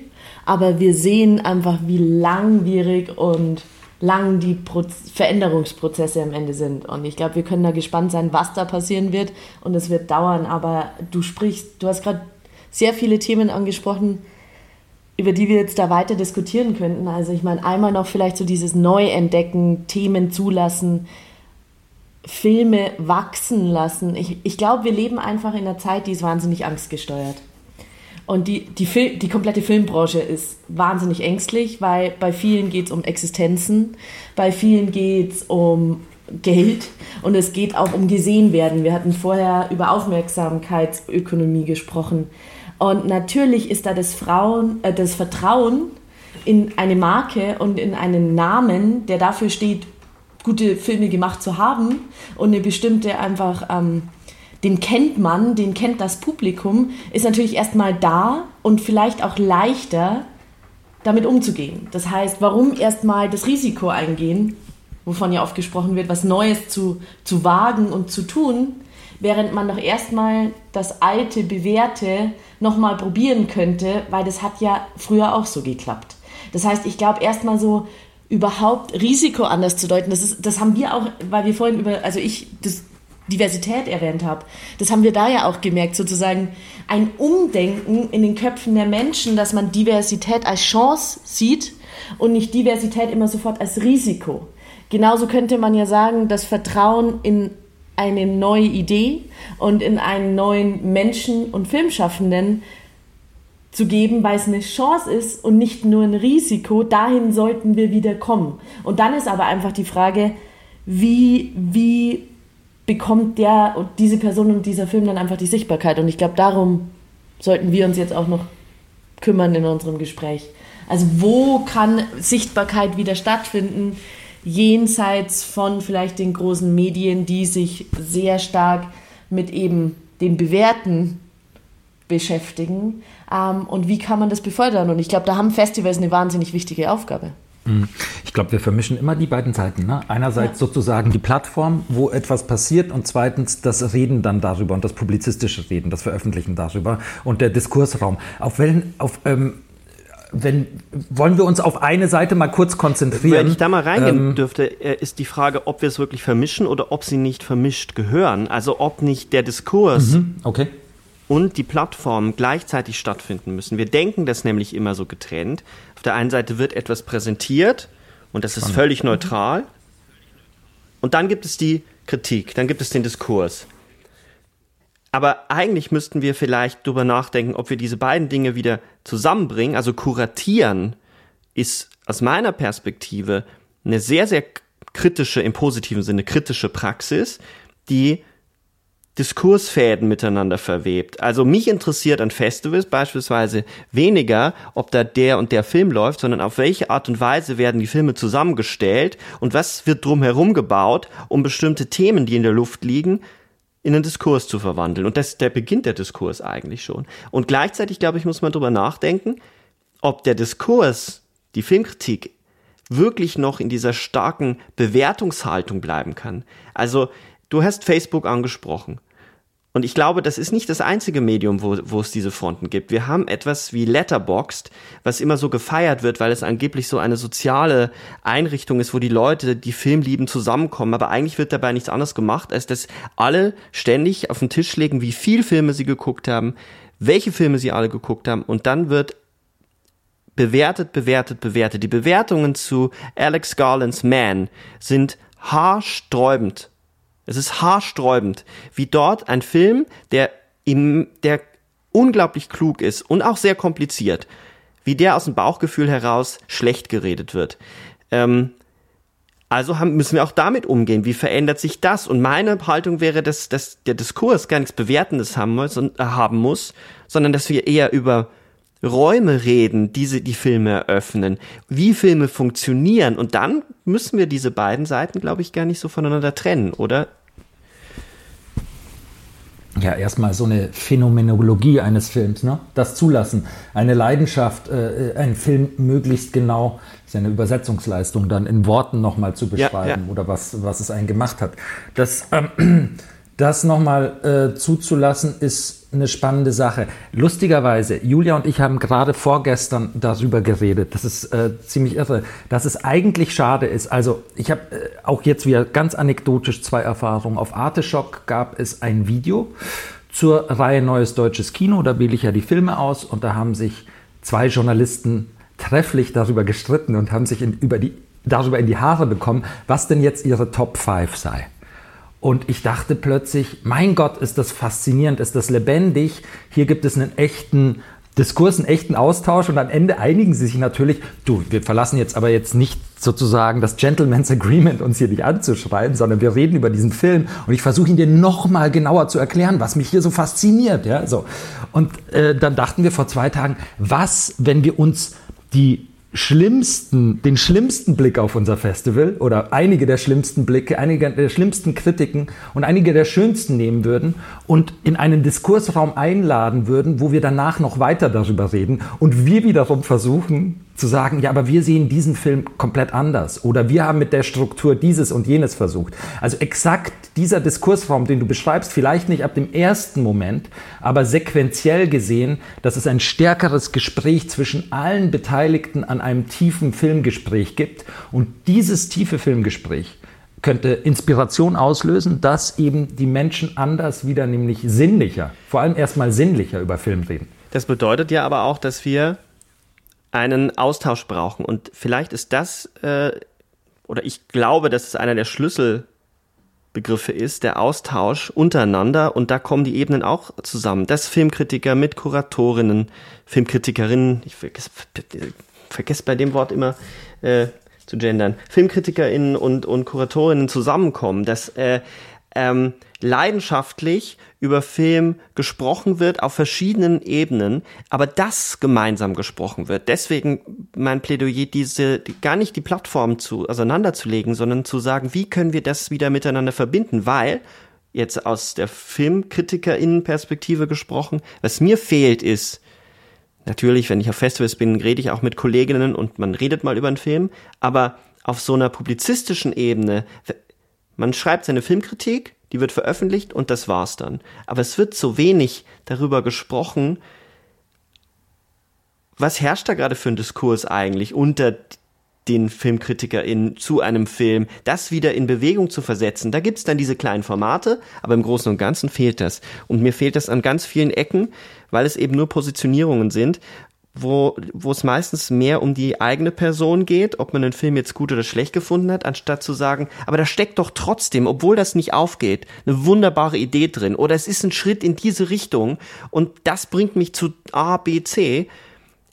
Aber wir sehen einfach, wie langwierig und lang die Pro Veränderungsprozesse am Ende sind. Und ich glaube, wir können da gespannt sein, was da passieren wird. Und es wird dauern. Aber du sprichst, du hast gerade sehr viele Themen angesprochen, über die wir jetzt da weiter diskutieren könnten. Also ich meine, einmal noch vielleicht so dieses Neuentdecken, Themen zulassen, Filme wachsen lassen. Ich, ich glaube, wir leben einfach in einer Zeit, die ist wahnsinnig angstgesteuert. Und die, die, Fil die komplette Filmbranche ist wahnsinnig ängstlich, weil bei vielen geht es um Existenzen, bei vielen geht es um Geld und es geht auch um gesehen werden. Wir hatten vorher über Aufmerksamkeitsökonomie gesprochen. Und natürlich ist da das, Frauen, äh, das Vertrauen in eine Marke und in einen Namen, der dafür steht, gute Filme gemacht zu haben und eine bestimmte einfach, ähm, den kennt man, den kennt das Publikum, ist natürlich erstmal da und vielleicht auch leichter damit umzugehen. Das heißt, warum erstmal das Risiko eingehen, wovon ja oft gesprochen wird, was Neues zu, zu wagen und zu tun, während man doch erstmal das alte, bewährte nochmal probieren könnte, weil das hat ja früher auch so geklappt. Das heißt, ich glaube erstmal so überhaupt Risiko anders zu deuten, das, ist, das haben wir auch, weil wir vorhin über, also ich, das Diversität erwähnt habe. Das haben wir da ja auch gemerkt, sozusagen ein Umdenken in den Köpfen der Menschen, dass man Diversität als Chance sieht und nicht Diversität immer sofort als Risiko. Genauso könnte man ja sagen, das Vertrauen in eine neue Idee und in einen neuen Menschen und Filmschaffenden zu geben, weil es eine Chance ist und nicht nur ein Risiko. Dahin sollten wir wieder kommen. Und dann ist aber einfach die Frage, wie, wie bekommt der und diese Person und dieser Film dann einfach die Sichtbarkeit. Und ich glaube, darum sollten wir uns jetzt auch noch kümmern in unserem Gespräch. Also wo kann Sichtbarkeit wieder stattfinden, jenseits von vielleicht den großen Medien, die sich sehr stark mit eben den Bewerten beschäftigen. Ähm, und wie kann man das befördern? Und ich glaube, da haben Festivals eine wahnsinnig wichtige Aufgabe. Mhm. Ich glaube, wir vermischen immer die beiden Seiten. Ne? Einerseits ja. sozusagen die Plattform, wo etwas passiert und zweitens das Reden dann darüber und das publizistische Reden, das Veröffentlichen darüber und der Diskursraum. Auf welchen, auf, ähm, wenn, wollen wir uns auf eine Seite mal kurz konzentrieren? Wenn ich da mal reingehen ähm, dürfte, äh, ist die Frage, ob wir es wirklich vermischen oder ob sie nicht vermischt gehören. Also ob nicht der Diskurs mhm, okay und die Plattformen gleichzeitig stattfinden müssen. Wir denken das nämlich immer so getrennt. Auf der einen Seite wird etwas präsentiert und das ist völlig neutral. Und dann gibt es die Kritik, dann gibt es den Diskurs. Aber eigentlich müssten wir vielleicht darüber nachdenken, ob wir diese beiden Dinge wieder zusammenbringen. Also kuratieren ist aus meiner Perspektive eine sehr, sehr kritische, im positiven Sinne kritische Praxis, die Diskursfäden miteinander verwebt. Also mich interessiert an Festivals beispielsweise weniger, ob da der und der Film läuft, sondern auf welche Art und Weise werden die Filme zusammengestellt und was wird drumherum gebaut, um bestimmte Themen, die in der Luft liegen, in einen Diskurs zu verwandeln. Und das, der beginnt der Diskurs eigentlich schon. Und gleichzeitig, glaube ich, muss man darüber nachdenken, ob der Diskurs, die Filmkritik, wirklich noch in dieser starken Bewertungshaltung bleiben kann. Also Du hast Facebook angesprochen. Und ich glaube, das ist nicht das einzige Medium, wo, wo es diese Fronten gibt. Wir haben etwas wie Letterboxd, was immer so gefeiert wird, weil es angeblich so eine soziale Einrichtung ist, wo die Leute, die Film lieben, zusammenkommen. Aber eigentlich wird dabei nichts anderes gemacht, als dass alle ständig auf den Tisch legen, wie viel Filme sie geguckt haben, welche Filme sie alle geguckt haben. Und dann wird bewertet, bewertet, bewertet. Die Bewertungen zu Alex Garlands Man sind haarsträubend es ist haarsträubend, wie dort ein Film, der, im, der unglaublich klug ist und auch sehr kompliziert, wie der aus dem Bauchgefühl heraus schlecht geredet wird. Ähm, also haben, müssen wir auch damit umgehen. Wie verändert sich das? Und meine Haltung wäre, dass, dass der Diskurs gar nichts Bewertendes haben muss, äh, haben muss, sondern dass wir eher über Räume reden, diese die Filme eröffnen, wie Filme funktionieren. Und dann müssen wir diese beiden Seiten, glaube ich, gar nicht so voneinander trennen, oder? Ja, erstmal so eine Phänomenologie eines Films, ne? das zulassen, eine Leidenschaft, äh, einen Film möglichst genau, ist ja eine Übersetzungsleistung, dann in Worten nochmal zu beschreiben ja, ja. oder was, was es einen gemacht hat. Das, ähm, das nochmal äh, zuzulassen, ist eine spannende Sache. Lustigerweise, Julia und ich haben gerade vorgestern darüber geredet. Das ist äh, ziemlich irre, dass es eigentlich schade ist. Also ich habe äh, auch jetzt wieder ganz anekdotisch zwei Erfahrungen. Auf Arteschock gab es ein Video zur Reihe Neues Deutsches Kino. Da wähle ich ja die Filme aus und da haben sich zwei Journalisten trefflich darüber gestritten und haben sich in, über die, darüber in die Haare bekommen, was denn jetzt ihre Top 5 sei. Und ich dachte plötzlich, mein Gott, ist das faszinierend, ist das lebendig. Hier gibt es einen echten Diskurs, einen echten Austausch und am Ende einigen sie sich natürlich, du, wir verlassen jetzt aber jetzt nicht sozusagen das Gentleman's Agreement, uns hier nicht anzuschreiben, sondern wir reden über diesen Film und ich versuche ihn dir nochmal genauer zu erklären, was mich hier so fasziniert. Ja, so. Und äh, dann dachten wir vor zwei Tagen, was, wenn wir uns die schlimmsten, den schlimmsten Blick auf unser Festival oder einige der schlimmsten Blicke, einige der schlimmsten Kritiken und einige der schönsten nehmen würden und in einen Diskursraum einladen würden, wo wir danach noch weiter darüber reden und wir wiederum versuchen, zu sagen, ja, aber wir sehen diesen Film komplett anders oder wir haben mit der Struktur dieses und jenes versucht. Also exakt dieser Diskursraum, den du beschreibst, vielleicht nicht ab dem ersten Moment, aber sequenziell gesehen, dass es ein stärkeres Gespräch zwischen allen Beteiligten an einem tiefen Filmgespräch gibt und dieses tiefe Filmgespräch könnte Inspiration auslösen, dass eben die Menschen anders wieder, nämlich sinnlicher, vor allem erstmal sinnlicher über Film reden. Das bedeutet ja aber auch, dass wir einen Austausch brauchen. Und vielleicht ist das, äh, oder ich glaube, dass es einer der Schlüsselbegriffe ist, der Austausch untereinander. Und da kommen die Ebenen auch zusammen. Das Filmkritiker mit Kuratorinnen, Filmkritikerinnen, ich vergesse, bei dem Wort immer äh, zu gendern, FilmkritikerInnen und, und Kuratorinnen zusammenkommen, dass äh, ähm, leidenschaftlich über Film gesprochen wird auf verschiedenen Ebenen, aber das gemeinsam gesprochen wird. Deswegen mein Plädoyer, diese gar nicht die Plattform zu auseinanderzulegen, sondern zu sagen, wie können wir das wieder miteinander verbinden, weil jetzt aus der Filmkritikerinnenperspektive gesprochen, was mir fehlt ist, natürlich, wenn ich auf Festivals bin, rede ich auch mit Kolleginnen und man redet mal über einen Film, aber auf so einer publizistischen Ebene, man schreibt seine Filmkritik, die wird veröffentlicht und das war's dann. Aber es wird so wenig darüber gesprochen, was herrscht da gerade für ein Diskurs eigentlich unter den FilmkritikerInnen zu einem Film, das wieder in Bewegung zu versetzen. Da gibt's dann diese kleinen Formate, aber im Großen und Ganzen fehlt das. Und mir fehlt das an ganz vielen Ecken, weil es eben nur Positionierungen sind wo, wo es meistens mehr um die eigene Person geht, ob man den Film jetzt gut oder schlecht gefunden hat, anstatt zu sagen, aber da steckt doch trotzdem, obwohl das nicht aufgeht, eine wunderbare Idee drin oder es ist ein Schritt in diese Richtung und das bringt mich zu A, B, C,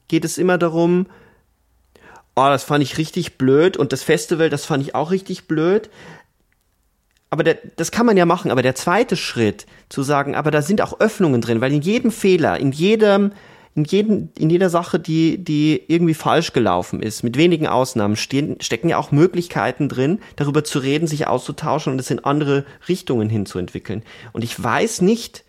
geht es immer darum, oh, das fand ich richtig blöd und das Festival, das fand ich auch richtig blöd. Aber der, das kann man ja machen, aber der zweite Schritt, zu sagen, aber da sind auch Öffnungen drin, weil in jedem Fehler, in jedem, in, jeden, in jeder Sache, die, die irgendwie falsch gelaufen ist, mit wenigen Ausnahmen, stehen, stecken ja auch Möglichkeiten drin, darüber zu reden, sich auszutauschen und es in andere Richtungen hinzuentwickeln. Und ich weiß nicht,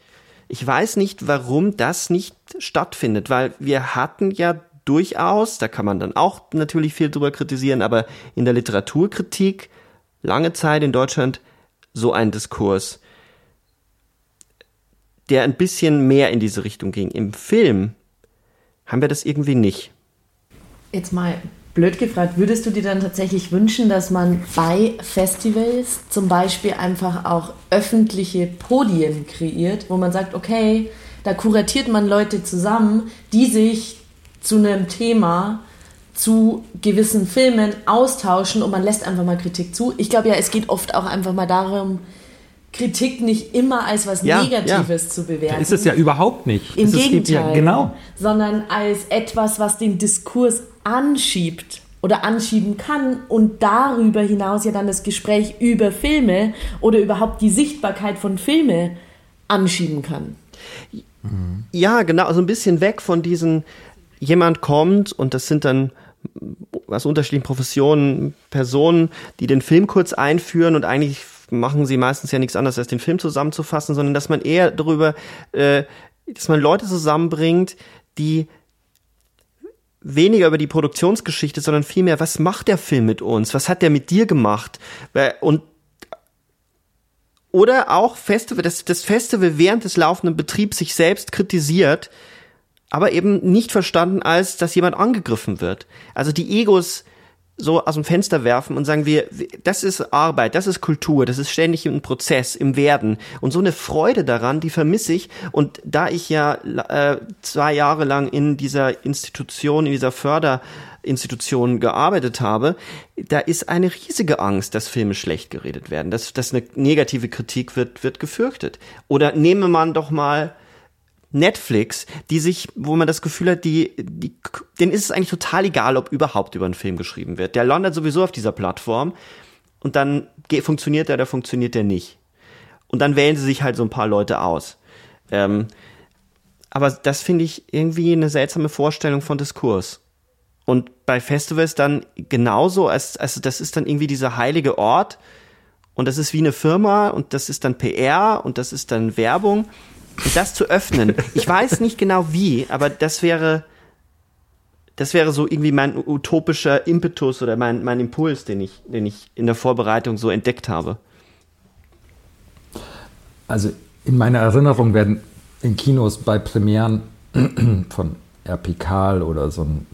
ich weiß nicht, warum das nicht stattfindet, weil wir hatten ja durchaus, da kann man dann auch natürlich viel drüber kritisieren, aber in der Literaturkritik lange Zeit in Deutschland so ein Diskurs, der ein bisschen mehr in diese Richtung ging. Im Film haben wir das irgendwie nicht. Jetzt mal blöd gefragt, würdest du dir dann tatsächlich wünschen, dass man bei Festivals zum Beispiel einfach auch öffentliche Podien kreiert, wo man sagt, okay, da kuratiert man Leute zusammen, die sich zu einem Thema zu gewissen Filmen austauschen und man lässt einfach mal Kritik zu. Ich glaube ja, es geht oft auch einfach mal darum, Kritik nicht immer als was ja, Negatives ja. zu bewerten. Ist es ja überhaupt nicht. Im ist Gegenteil. Ja, genau. Sondern als etwas, was den Diskurs anschiebt oder anschieben kann und darüber hinaus ja dann das Gespräch über Filme oder überhaupt die Sichtbarkeit von Filme anschieben kann. Ja, genau, also ein bisschen weg von diesen, jemand kommt und das sind dann aus unterschiedlichen Professionen Personen, die den Film kurz einführen und eigentlich machen sie meistens ja nichts anderes, als den Film zusammenzufassen, sondern dass man eher darüber, äh, dass man Leute zusammenbringt, die weniger über die Produktionsgeschichte, sondern vielmehr, was macht der Film mit uns? Was hat der mit dir gemacht? Und oder auch Festival, dass das Festival während des laufenden Betriebs sich selbst kritisiert, aber eben nicht verstanden als, dass jemand angegriffen wird. Also die Egos so aus dem Fenster werfen und sagen wir, das ist Arbeit, das ist Kultur, das ist ständig ein Prozess im Werden und so eine Freude daran, die vermisse ich und da ich ja äh, zwei Jahre lang in dieser Institution, in dieser Förderinstitution gearbeitet habe, da ist eine riesige Angst, dass Filme schlecht geredet werden, dass, dass eine negative Kritik wird, wird gefürchtet. Oder nehme man doch mal Netflix, die sich, wo man das Gefühl hat, die, die, denen ist es eigentlich total egal, ob überhaupt über einen Film geschrieben wird. Der landet sowieso auf dieser Plattform und dann funktioniert der oder funktioniert der nicht. Und dann wählen sie sich halt so ein paar Leute aus. Ähm, aber das finde ich irgendwie eine seltsame Vorstellung von Diskurs. Und bei Festivals dann genauso, als, also das ist dann irgendwie dieser heilige Ort und das ist wie eine Firma und das ist dann PR und das ist dann Werbung. Das zu öffnen, ich weiß nicht genau wie, aber das wäre, das wäre so irgendwie mein utopischer Impetus oder mein, mein Impuls, den ich, den ich in der Vorbereitung so entdeckt habe. Also in meiner Erinnerung werden in Kinos bei Premieren von R.P. Karl oder so ein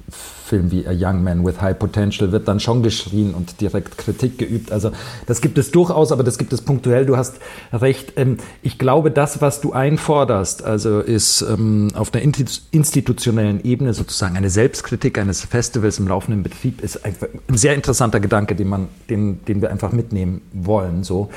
Film wie A Young Man with High Potential wird dann schon geschrien und direkt Kritik geübt. Also das gibt es durchaus, aber das gibt es punktuell. Du hast recht. Ähm, ich glaube, das, was du einforderst, also ist ähm, auf der institutionellen Ebene sozusagen eine Selbstkritik eines Festivals im laufenden Betrieb, ist ein sehr interessanter Gedanke, den, man, den, den wir einfach mitnehmen wollen. So.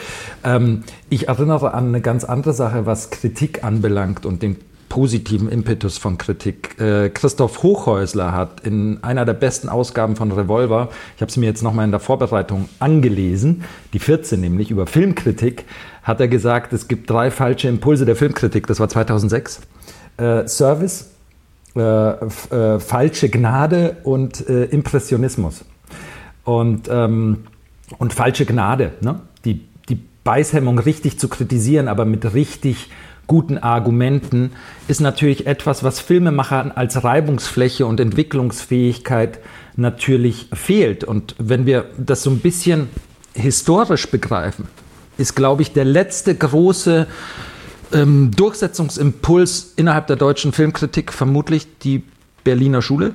Ähm, ich erinnere an eine ganz andere Sache, was Kritik anbelangt und den positiven Impetus von Kritik. Äh, Christoph Hochhäusler hat in einer der besten Ausgaben von Revolver, ich habe es mir jetzt nochmal in der Vorbereitung angelesen, die 14 nämlich, über Filmkritik, hat er gesagt, es gibt drei falsche Impulse der Filmkritik, das war 2006. Äh, Service, äh, falsche Gnade und Impressionismus. Und, ähm, und falsche Gnade, ne? die, die Beißhemmung richtig zu kritisieren, aber mit richtig guten Argumenten, ist natürlich etwas, was Filmemachern als Reibungsfläche und Entwicklungsfähigkeit natürlich fehlt. Und wenn wir das so ein bisschen historisch begreifen, ist, glaube ich, der letzte große ähm, Durchsetzungsimpuls innerhalb der deutschen Filmkritik vermutlich die Berliner Schule,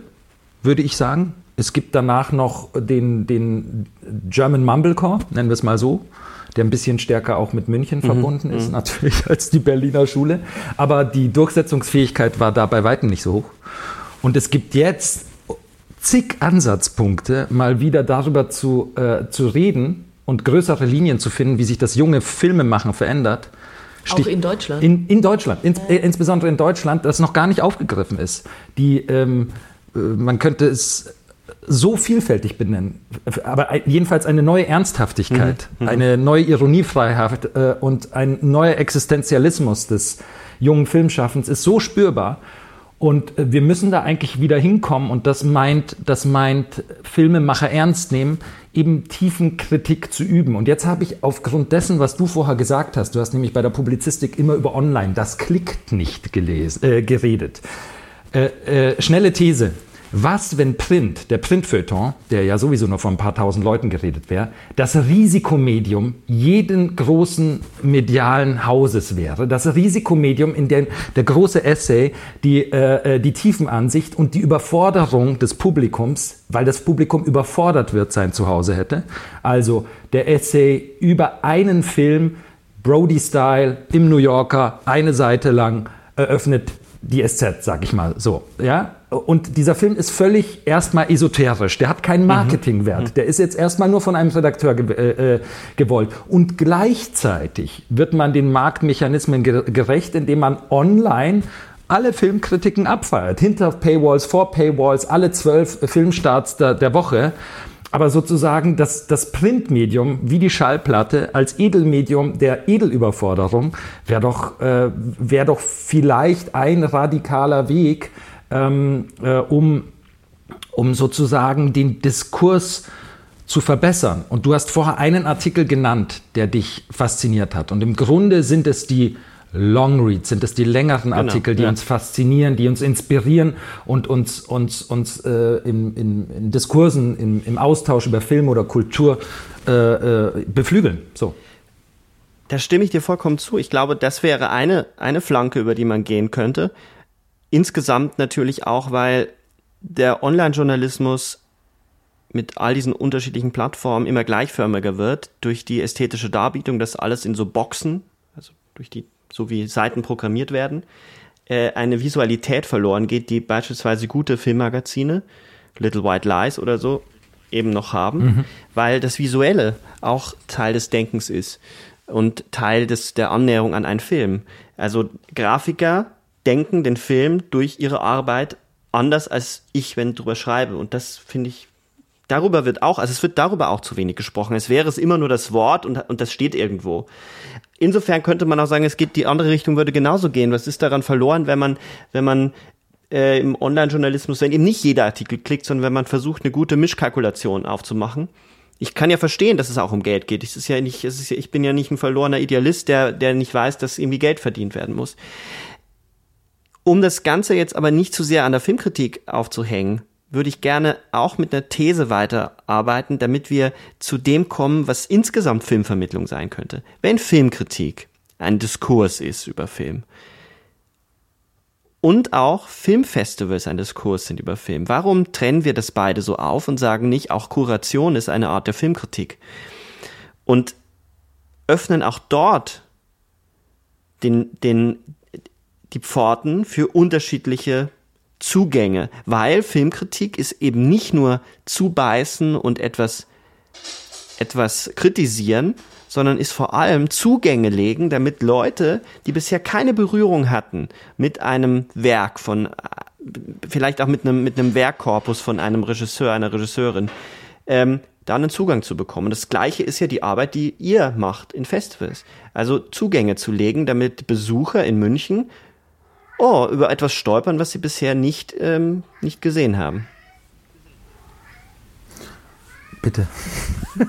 würde ich sagen. Es gibt danach noch den, den German Mumblecore, nennen wir es mal so, der ein bisschen stärker auch mit München mhm. verbunden ist, mhm. natürlich als die Berliner Schule. Aber die Durchsetzungsfähigkeit war da bei weitem nicht so hoch. Und es gibt jetzt zig Ansatzpunkte, mal wieder darüber zu, äh, zu reden und größere Linien zu finden, wie sich das junge Filmemachen verändert. Stich auch in Deutschland? In, in Deutschland, ins, äh, insbesondere in Deutschland, das noch gar nicht aufgegriffen ist. Die, ähm, äh, man könnte es so vielfältig benennen. Aber jedenfalls eine neue Ernsthaftigkeit, mhm. mhm. eine neue Ironiefreiheit äh, und ein neuer Existenzialismus des jungen Filmschaffens ist so spürbar. Und äh, wir müssen da eigentlich wieder hinkommen und das meint, das meint Filmemacher ernst nehmen, eben tiefen Kritik zu üben. Und jetzt habe ich aufgrund dessen, was du vorher gesagt hast, du hast nämlich bei der Publizistik immer über Online, das klickt nicht gelesen, äh, geredet. Äh, äh, schnelle These. Was, wenn Print, der Printfeuilleton, der ja sowieso nur von ein paar tausend Leuten geredet wäre, das Risikomedium jeden großen medialen Hauses wäre? Das Risikomedium, in dem der große Essay die, äh, äh, die Tiefenansicht und die Überforderung des Publikums, weil das Publikum überfordert wird, sein Zuhause hätte. Also der Essay über einen Film, Brody-Style, im New Yorker, eine Seite lang, eröffnet die SZ, sag ich mal so. Ja? Und dieser Film ist völlig erstmal esoterisch. Der hat keinen mhm. Marketingwert. Mhm. Der ist jetzt erstmal nur von einem Redakteur ge äh, äh, gewollt. Und gleichzeitig wird man den Marktmechanismen gerecht, indem man online alle Filmkritiken abfeiert. Hinter Paywalls, vor Paywalls, alle zwölf Filmstarts der, der Woche. Aber sozusagen das, das Printmedium wie die Schallplatte als Edelmedium der Edelüberforderung wäre doch, äh, wär doch vielleicht ein radikaler Weg, ähm, äh, um, um sozusagen den Diskurs zu verbessern. Und du hast vorher einen Artikel genannt, der dich fasziniert hat. Und im Grunde sind es die Long Reads, sind es die längeren genau, Artikel, die ja. uns faszinieren, die uns inspirieren und uns, uns, uns äh, in, in, in, Diskursen, in, im Austausch über Film oder Kultur äh, äh, beflügeln. So. Da stimme ich dir vollkommen zu. Ich glaube, das wäre eine, eine Flanke, über die man gehen könnte. Insgesamt natürlich auch, weil der Online-Journalismus mit all diesen unterschiedlichen Plattformen immer gleichförmiger wird durch die ästhetische Darbietung, dass alles in so Boxen, also durch die, so wie Seiten programmiert werden, äh, eine Visualität verloren geht, die beispielsweise gute Filmmagazine, Little White Lies oder so, eben noch haben, mhm. weil das Visuelle auch Teil des Denkens ist und Teil des, der Annäherung an einen Film. Also Grafiker denken den Film durch ihre Arbeit anders als ich, wenn ich drüber schreibe. Und das finde ich, darüber wird auch, also es wird darüber auch zu wenig gesprochen. Es wäre es immer nur das Wort und, und das steht irgendwo. Insofern könnte man auch sagen, es geht die andere Richtung würde genauso gehen. Was ist daran verloren, wenn man, wenn man äh, im Online-Journalismus, wenn eben nicht jeder Artikel klickt, sondern wenn man versucht, eine gute Mischkalkulation aufzumachen. Ich kann ja verstehen, dass es auch um Geld geht. Es ist ja nicht, es ist ja, ich bin ja nicht ein verlorener Idealist, der, der nicht weiß, dass irgendwie Geld verdient werden muss. Um das Ganze jetzt aber nicht zu sehr an der Filmkritik aufzuhängen, würde ich gerne auch mit einer These weiterarbeiten, damit wir zu dem kommen, was insgesamt Filmvermittlung sein könnte. Wenn Filmkritik ein Diskurs ist über Film und auch Filmfestivals ein Diskurs sind über Film, warum trennen wir das beide so auf und sagen nicht, auch Kuration ist eine Art der Filmkritik und öffnen auch dort den, den, die Pforten für unterschiedliche Zugänge, weil Filmkritik ist eben nicht nur zubeißen und etwas, etwas kritisieren, sondern ist vor allem Zugänge legen, damit Leute, die bisher keine Berührung hatten mit einem Werk von, vielleicht auch mit einem, mit einem Werkkorpus von einem Regisseur, einer Regisseurin, ähm, da einen Zugang zu bekommen. Das Gleiche ist ja die Arbeit, die ihr macht in Festivals. Also Zugänge zu legen, damit Besucher in München oh, über etwas stolpern, was sie bisher nicht, ähm, nicht gesehen haben. Bitte.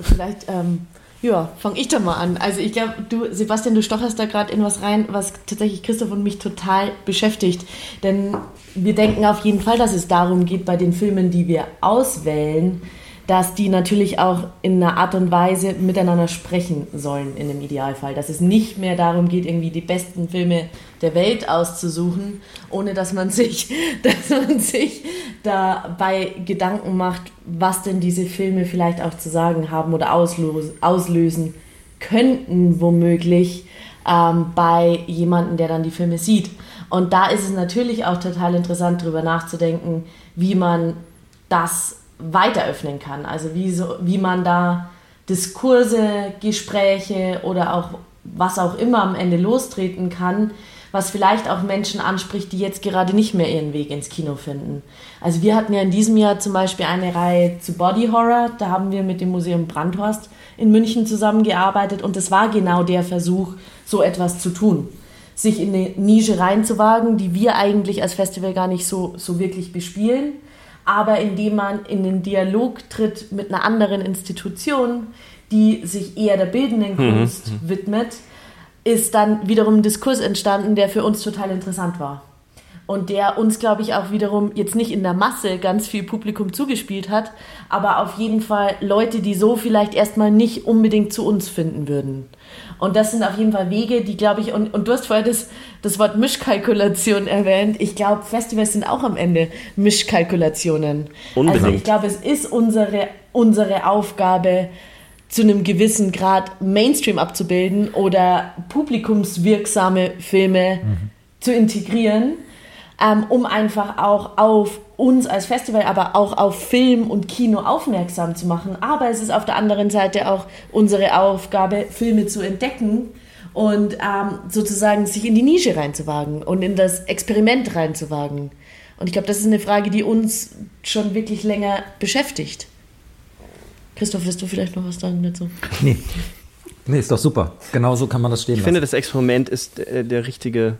Vielleicht, ähm, ja, fange ich doch mal an. Also ich glaube, du, Sebastian, du stocherst da gerade in was rein, was tatsächlich Christoph und mich total beschäftigt. Denn wir denken auf jeden Fall, dass es darum geht, bei den Filmen, die wir auswählen, dass die natürlich auch in einer Art und Weise miteinander sprechen sollen in dem Idealfall. Dass es nicht mehr darum geht, irgendwie die besten Filme der Welt auszusuchen, ohne dass man sich, dass man sich dabei Gedanken macht, was denn diese Filme vielleicht auch zu sagen haben oder auslösen, könnten, womöglich ähm, bei jemandem, der dann die Filme sieht. Und da ist es natürlich auch total interessant, darüber nachzudenken, wie man das weiter öffnen kann. Also wie, so, wie man da Diskurse, Gespräche oder auch was auch immer am Ende lostreten kann, was vielleicht auch Menschen anspricht, die jetzt gerade nicht mehr ihren Weg ins Kino finden. Also wir hatten ja in diesem Jahr zum Beispiel eine Reihe zu Body Horror, da haben wir mit dem Museum Brandhorst in München zusammengearbeitet und es war genau der Versuch, so etwas zu tun. Sich in eine Nische reinzuwagen, die wir eigentlich als Festival gar nicht so, so wirklich bespielen aber indem man in den Dialog tritt mit einer anderen Institution, die sich eher der bildenden mhm. Kunst mhm. widmet, ist dann wiederum ein Diskurs entstanden, der für uns total interessant war. Und der uns, glaube ich, auch wiederum jetzt nicht in der Masse ganz viel Publikum zugespielt hat, aber auf jeden Fall Leute, die so vielleicht erstmal nicht unbedingt zu uns finden würden. Und das sind auf jeden Fall Wege, die, glaube ich, und, und du hast vorher das, das Wort Mischkalkulation erwähnt. Ich glaube, Festivals sind auch am Ende Mischkalkulationen. Unbedingt. Also ich glaube, es ist unsere, unsere Aufgabe, zu einem gewissen Grad Mainstream abzubilden oder publikumswirksame Filme mhm. zu integrieren ähm, um einfach auch auf uns als Festival, aber auch auf Film und Kino aufmerksam zu machen. Aber es ist auf der anderen Seite auch unsere Aufgabe, Filme zu entdecken und ähm, sozusagen sich in die Nische reinzuwagen und in das Experiment reinzuwagen. Und ich glaube, das ist eine Frage, die uns schon wirklich länger beschäftigt. Christoph, willst du vielleicht noch was sagen dazu? Nee. Nee, ist doch super. Genauso kann man das stehen Ich lassen. finde, das Experiment ist äh, der richtige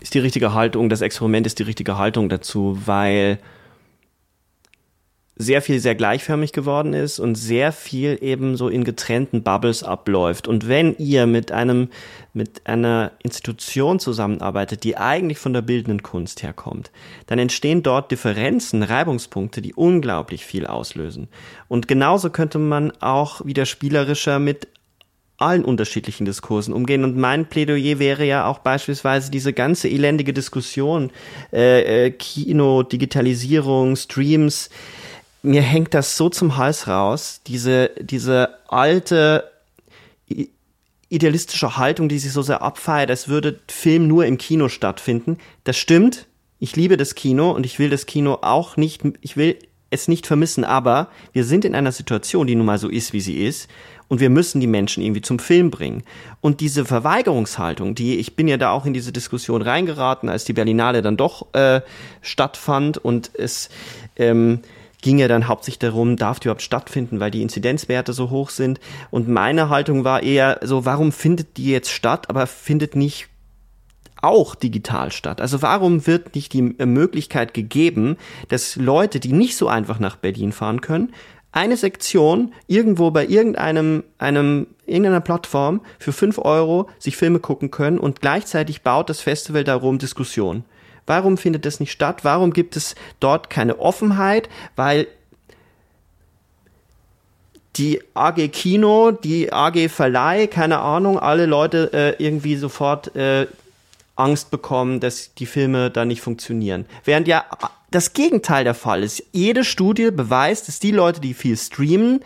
ist die richtige Haltung, das Experiment ist die richtige Haltung dazu, weil sehr viel sehr gleichförmig geworden ist und sehr viel eben so in getrennten Bubbles abläuft. Und wenn ihr mit einem, mit einer Institution zusammenarbeitet, die eigentlich von der bildenden Kunst herkommt, dann entstehen dort Differenzen, Reibungspunkte, die unglaublich viel auslösen. Und genauso könnte man auch wieder spielerischer mit allen unterschiedlichen Diskursen umgehen. Und mein Plädoyer wäre ja auch beispielsweise diese ganze elendige Diskussion, äh, äh, Kino, Digitalisierung, Streams. Mir hängt das so zum Hals raus, diese, diese alte idealistische Haltung, die sich so sehr abfeiert, als würde Film nur im Kino stattfinden. Das stimmt. Ich liebe das Kino und ich will das Kino auch nicht, ich will es nicht vermissen, aber wir sind in einer Situation, die nun mal so ist, wie sie ist und wir müssen die Menschen irgendwie zum Film bringen. Und diese Verweigerungshaltung, die, ich bin ja da auch in diese Diskussion reingeraten, als die Berlinale dann doch äh, stattfand und es ähm, ging ja dann hauptsächlich darum, darf die überhaupt stattfinden, weil die Inzidenzwerte so hoch sind. Und meine Haltung war eher so, warum findet die jetzt statt, aber findet nicht auch digital statt? Also warum wird nicht die Möglichkeit gegeben, dass Leute, die nicht so einfach nach Berlin fahren können, eine Sektion irgendwo bei irgendeinem, einem, irgendeiner Plattform für fünf Euro sich Filme gucken können und gleichzeitig baut das Festival darum Diskussion. Warum findet das nicht statt? Warum gibt es dort keine Offenheit? Weil die AG Kino, die AG Verleih, keine Ahnung, alle Leute äh, irgendwie sofort äh, Angst bekommen, dass die Filme da nicht funktionieren. Während ja das Gegenteil der Fall ist. Jede Studie beweist, dass die Leute, die viel streamen,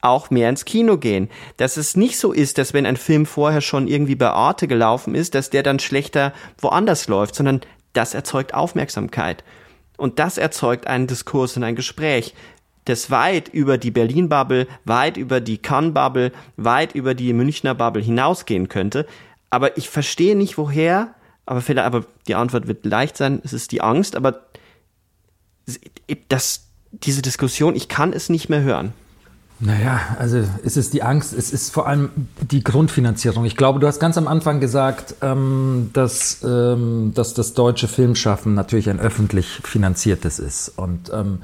auch mehr ins Kino gehen. Dass es nicht so ist, dass wenn ein Film vorher schon irgendwie bei Arte gelaufen ist, dass der dann schlechter woanders läuft, sondern das erzeugt Aufmerksamkeit. Und das erzeugt einen Diskurs und ein Gespräch, das weit über die Berlin-Bubble, weit über die Cannes-Bubble, weit über die Münchner Bubble hinausgehen könnte. Aber ich verstehe nicht, woher aber vielleicht, aber die Antwort wird leicht sein, es ist die Angst, aber das, diese Diskussion, ich kann es nicht mehr hören. Naja, also es ist die Angst, es ist vor allem die Grundfinanzierung. Ich glaube, du hast ganz am Anfang gesagt, ähm, dass, ähm, dass das deutsche Filmschaffen natürlich ein öffentlich finanziertes ist. Und, ähm,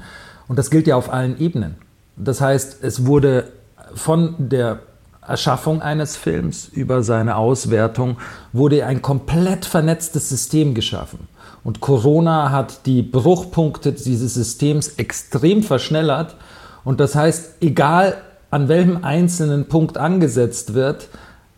und das gilt ja auf allen Ebenen. Das heißt, es wurde von der Erschaffung eines Films, über seine Auswertung, wurde ein komplett vernetztes System geschaffen. Und Corona hat die Bruchpunkte dieses Systems extrem verschnellert. Und das heißt, egal an welchem einzelnen Punkt angesetzt wird,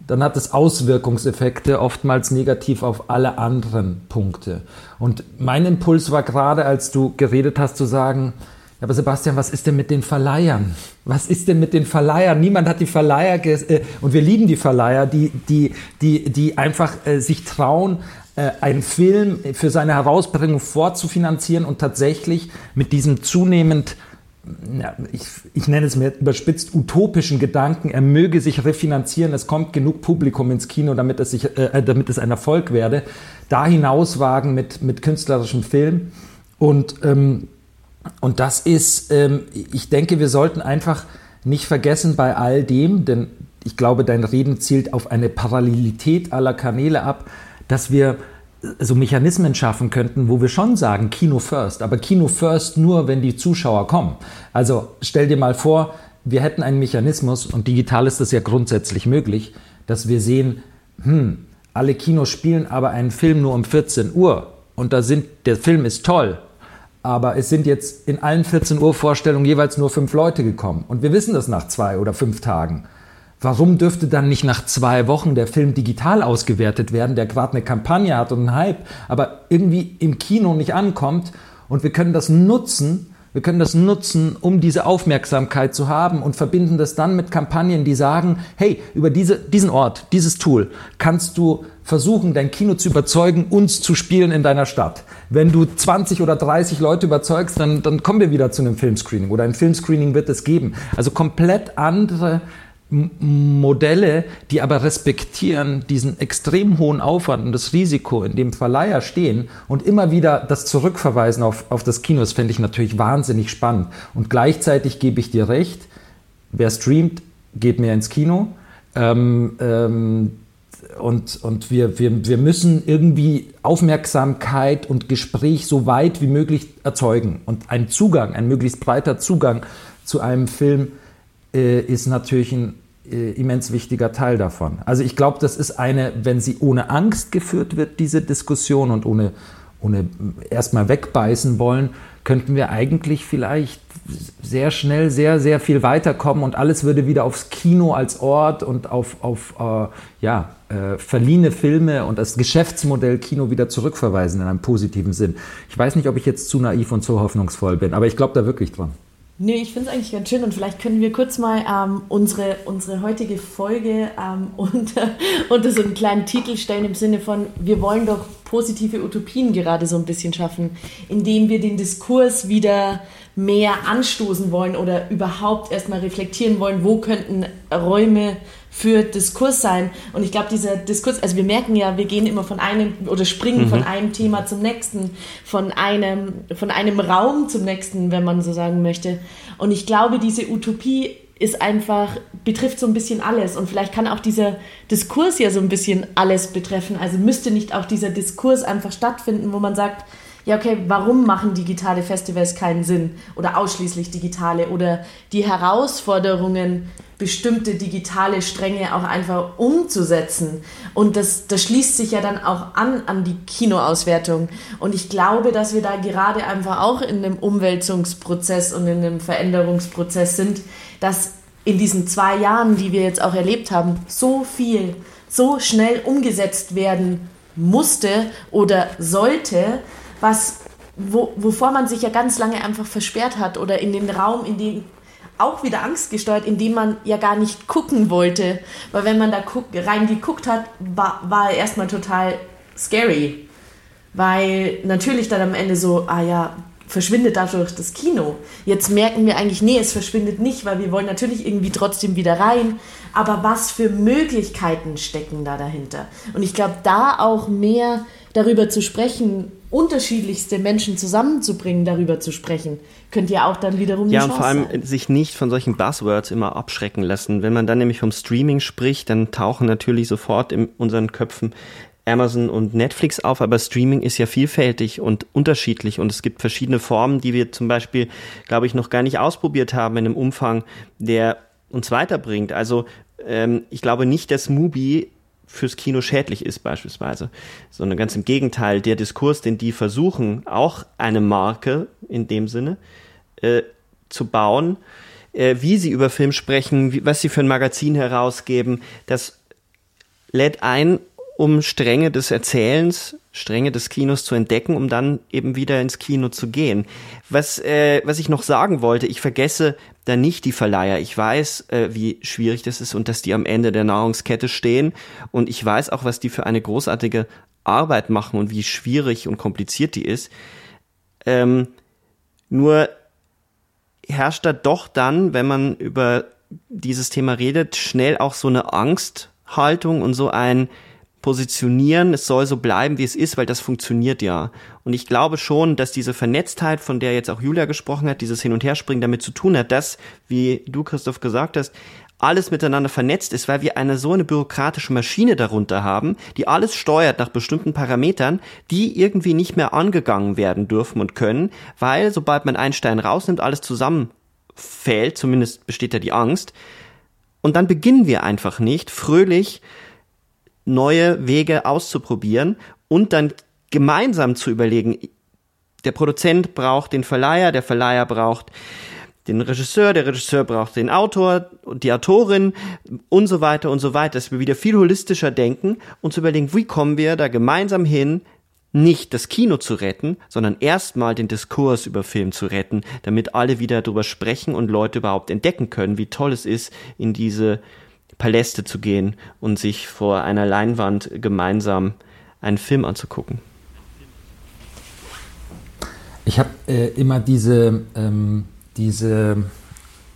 dann hat es Auswirkungseffekte, oftmals negativ auf alle anderen Punkte. Und mein Impuls war gerade, als du geredet hast, zu sagen, ja, aber Sebastian, was ist denn mit den Verleihern? Was ist denn mit den Verleihern? Niemand hat die Verleiher, äh, und wir lieben die Verleiher, die, die, die, die einfach äh, sich trauen, äh, einen Film für seine Herausbringung vorzufinanzieren und tatsächlich mit diesem zunehmend ich, ich, nenne es mir überspitzt utopischen Gedanken, er möge sich refinanzieren, es kommt genug Publikum ins Kino, damit es, sich, äh, damit es ein Erfolg werde, da hinauswagen mit, mit künstlerischem Film. Und ähm, und das ist, ähm, ich denke, wir sollten einfach nicht vergessen bei all dem, denn ich glaube, dein Reden zielt auf eine Parallelität aller Kanäle ab, dass wir so Mechanismen schaffen könnten, wo wir schon sagen, Kino first, aber Kino first nur, wenn die Zuschauer kommen. Also stell dir mal vor, wir hätten einen Mechanismus, und digital ist das ja grundsätzlich möglich, dass wir sehen, hm, alle Kinos spielen aber einen Film nur um 14 Uhr und da sind, der Film ist toll, aber es sind jetzt in allen 14 Uhr Vorstellungen jeweils nur fünf Leute gekommen. Und wir wissen das nach zwei oder fünf Tagen. Warum dürfte dann nicht nach zwei Wochen der Film digital ausgewertet werden, der gerade eine Kampagne hat und einen Hype, aber irgendwie im Kino nicht ankommt? Und wir können das nutzen, wir können das nutzen, um diese Aufmerksamkeit zu haben und verbinden das dann mit Kampagnen, die sagen, hey, über diese, diesen Ort, dieses Tool kannst du versuchen, dein Kino zu überzeugen, uns zu spielen in deiner Stadt. Wenn du 20 oder 30 Leute überzeugst, dann, dann kommen wir wieder zu einem Filmscreening oder ein Filmscreening wird es geben. Also komplett andere Modelle, die aber respektieren diesen extrem hohen Aufwand und das Risiko, in dem Verleiher stehen und immer wieder das zurückverweisen auf, auf das Kino, das fände ich natürlich wahnsinnig spannend. Und gleichzeitig gebe ich dir recht, wer streamt, geht mehr ins Kino. Ähm, ähm, und, und wir, wir, wir müssen irgendwie Aufmerksamkeit und Gespräch so weit wie möglich erzeugen. Und ein Zugang, ein möglichst breiter Zugang zu einem Film äh, ist natürlich ein äh, immens wichtiger Teil davon. Also ich glaube, das ist eine, wenn sie ohne Angst geführt wird, diese Diskussion und ohne, ohne erstmal wegbeißen wollen, könnten wir eigentlich vielleicht sehr schnell sehr, sehr viel weiterkommen und alles würde wieder aufs Kino als Ort und auf, auf äh, ja, äh, verliehene Filme und das Geschäftsmodell Kino wieder zurückverweisen in einem positiven Sinn. Ich weiß nicht, ob ich jetzt zu naiv und zu hoffnungsvoll bin, aber ich glaube da wirklich dran. Nee, ich finde es eigentlich ganz schön und vielleicht können wir kurz mal ähm, unsere, unsere heutige Folge ähm, unter, unter so einen kleinen Titel stellen im Sinne von, wir wollen doch positive Utopien gerade so ein bisschen schaffen, indem wir den Diskurs wieder mehr anstoßen wollen oder überhaupt erstmal reflektieren wollen, wo könnten Räume für Diskurs sein. Und ich glaube, dieser Diskurs, also wir merken ja, wir gehen immer von einem oder springen mhm. von einem Thema zum nächsten, von einem, von einem Raum zum nächsten, wenn man so sagen möchte. Und ich glaube, diese Utopie ist einfach, betrifft so ein bisschen alles. Und vielleicht kann auch dieser Diskurs ja so ein bisschen alles betreffen. Also müsste nicht auch dieser Diskurs einfach stattfinden, wo man sagt, ja, okay, warum machen digitale Festivals keinen Sinn oder ausschließlich digitale oder die Herausforderungen, bestimmte digitale Stränge auch einfach umzusetzen. Und das, das schließt sich ja dann auch an an die Kinoauswertung. Und ich glaube, dass wir da gerade einfach auch in einem Umwälzungsprozess und in einem Veränderungsprozess sind, dass in diesen zwei Jahren, die wir jetzt auch erlebt haben, so viel, so schnell umgesetzt werden musste oder sollte, was, wo, wovor man sich ja ganz lange einfach versperrt hat oder in den Raum, in den auch wieder angstgesteuert, in dem man ja gar nicht gucken wollte. Weil wenn man da guck, reingeguckt hat, war, war er erstmal total scary. Weil natürlich dann am Ende so, ah ja, verschwindet dadurch das Kino. Jetzt merken wir eigentlich, nee, es verschwindet nicht, weil wir wollen natürlich irgendwie trotzdem wieder rein. Aber was für Möglichkeiten stecken da dahinter? Und ich glaube, da auch mehr darüber zu sprechen, unterschiedlichste Menschen zusammenzubringen, darüber zu sprechen, könnte ja auch dann wiederum Ja, und vor allem sein. sich nicht von solchen Buzzwords immer abschrecken lassen. Wenn man dann nämlich vom Streaming spricht, dann tauchen natürlich sofort in unseren Köpfen Amazon und Netflix auf, aber Streaming ist ja vielfältig und unterschiedlich und es gibt verschiedene Formen, die wir zum Beispiel, glaube ich, noch gar nicht ausprobiert haben in einem Umfang, der uns weiterbringt. Also ähm, ich glaube nicht, dass Mubi fürs Kino schädlich ist beispielsweise, sondern ganz im Gegenteil, der Diskurs, den die versuchen, auch eine Marke in dem Sinne äh, zu bauen, äh, wie sie über Film sprechen, wie, was sie für ein Magazin herausgeben, das lädt ein, um Stränge des Erzählens, Stränge des Kinos zu entdecken, um dann eben wieder ins Kino zu gehen. Was, äh, was ich noch sagen wollte, ich vergesse da nicht die Verleiher. Ich weiß, äh, wie schwierig das ist und dass die am Ende der Nahrungskette stehen. Und ich weiß auch, was die für eine großartige Arbeit machen und wie schwierig und kompliziert die ist. Ähm, nur herrscht da doch dann, wenn man über dieses Thema redet, schnell auch so eine Angsthaltung und so ein positionieren, es soll so bleiben, wie es ist, weil das funktioniert ja. Und ich glaube schon, dass diese Vernetztheit, von der jetzt auch Julia gesprochen hat, dieses Hin- und Herspringen damit zu tun hat, dass, wie du, Christoph, gesagt hast, alles miteinander vernetzt ist, weil wir eine so eine bürokratische Maschine darunter haben, die alles steuert nach bestimmten Parametern, die irgendwie nicht mehr angegangen werden dürfen und können, weil sobald man einen Stein rausnimmt, alles zusammenfällt, zumindest besteht da die Angst. Und dann beginnen wir einfach nicht fröhlich neue Wege auszuprobieren und dann gemeinsam zu überlegen, der Produzent braucht den Verleiher, der Verleiher braucht den Regisseur, der Regisseur braucht den Autor und die Autorin und so weiter und so weiter, dass wir wieder viel holistischer denken und zu überlegen, wie kommen wir da gemeinsam hin, nicht das Kino zu retten, sondern erstmal den Diskurs über Film zu retten, damit alle wieder darüber sprechen und Leute überhaupt entdecken können, wie toll es ist, in diese Paläste zu gehen und sich vor einer Leinwand gemeinsam einen Film anzugucken. Ich habe äh, immer diese, ähm, diese,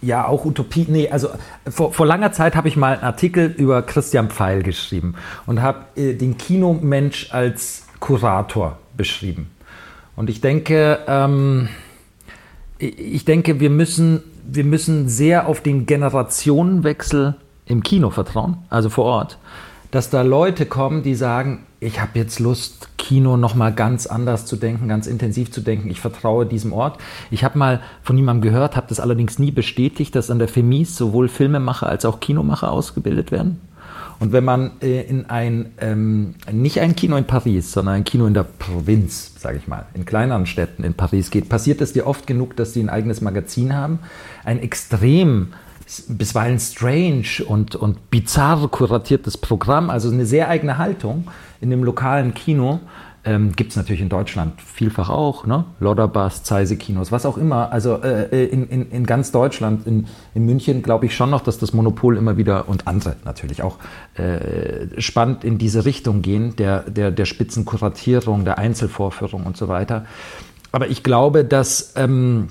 ja auch Utopie, nee, also vor, vor langer Zeit habe ich mal einen Artikel über Christian Pfeil geschrieben und habe äh, den Kinomensch als Kurator beschrieben. Und ich denke, ähm, ich denke, wir müssen, wir müssen sehr auf den Generationenwechsel im Kino vertrauen, also vor Ort, dass da Leute kommen, die sagen, ich habe jetzt Lust, Kino nochmal ganz anders zu denken, ganz intensiv zu denken. Ich vertraue diesem Ort. Ich habe mal von jemandem gehört, habe das allerdings nie bestätigt, dass an der FEMIS sowohl Filmemacher als auch Kinomacher ausgebildet werden. Und wenn man äh, in ein, ähm, nicht ein Kino in Paris, sondern ein Kino in der Provinz, sage ich mal, in kleineren Städten in Paris geht, passiert es dir oft genug, dass sie ein eigenes Magazin haben, ein extrem bisweilen strange und, und bizarr kuratiertes Programm, also eine sehr eigene Haltung in dem lokalen Kino. Ähm, Gibt es natürlich in Deutschland vielfach auch, ne? Lodderbus, Zeise-Kinos, was auch immer. Also äh, in, in, in ganz Deutschland, in, in München glaube ich schon noch, dass das Monopol immer wieder und andere natürlich auch äh, spannend in diese Richtung gehen, der, der, der Spitzenkuratierung, der Einzelvorführung und so weiter. Aber ich glaube, dass ähm,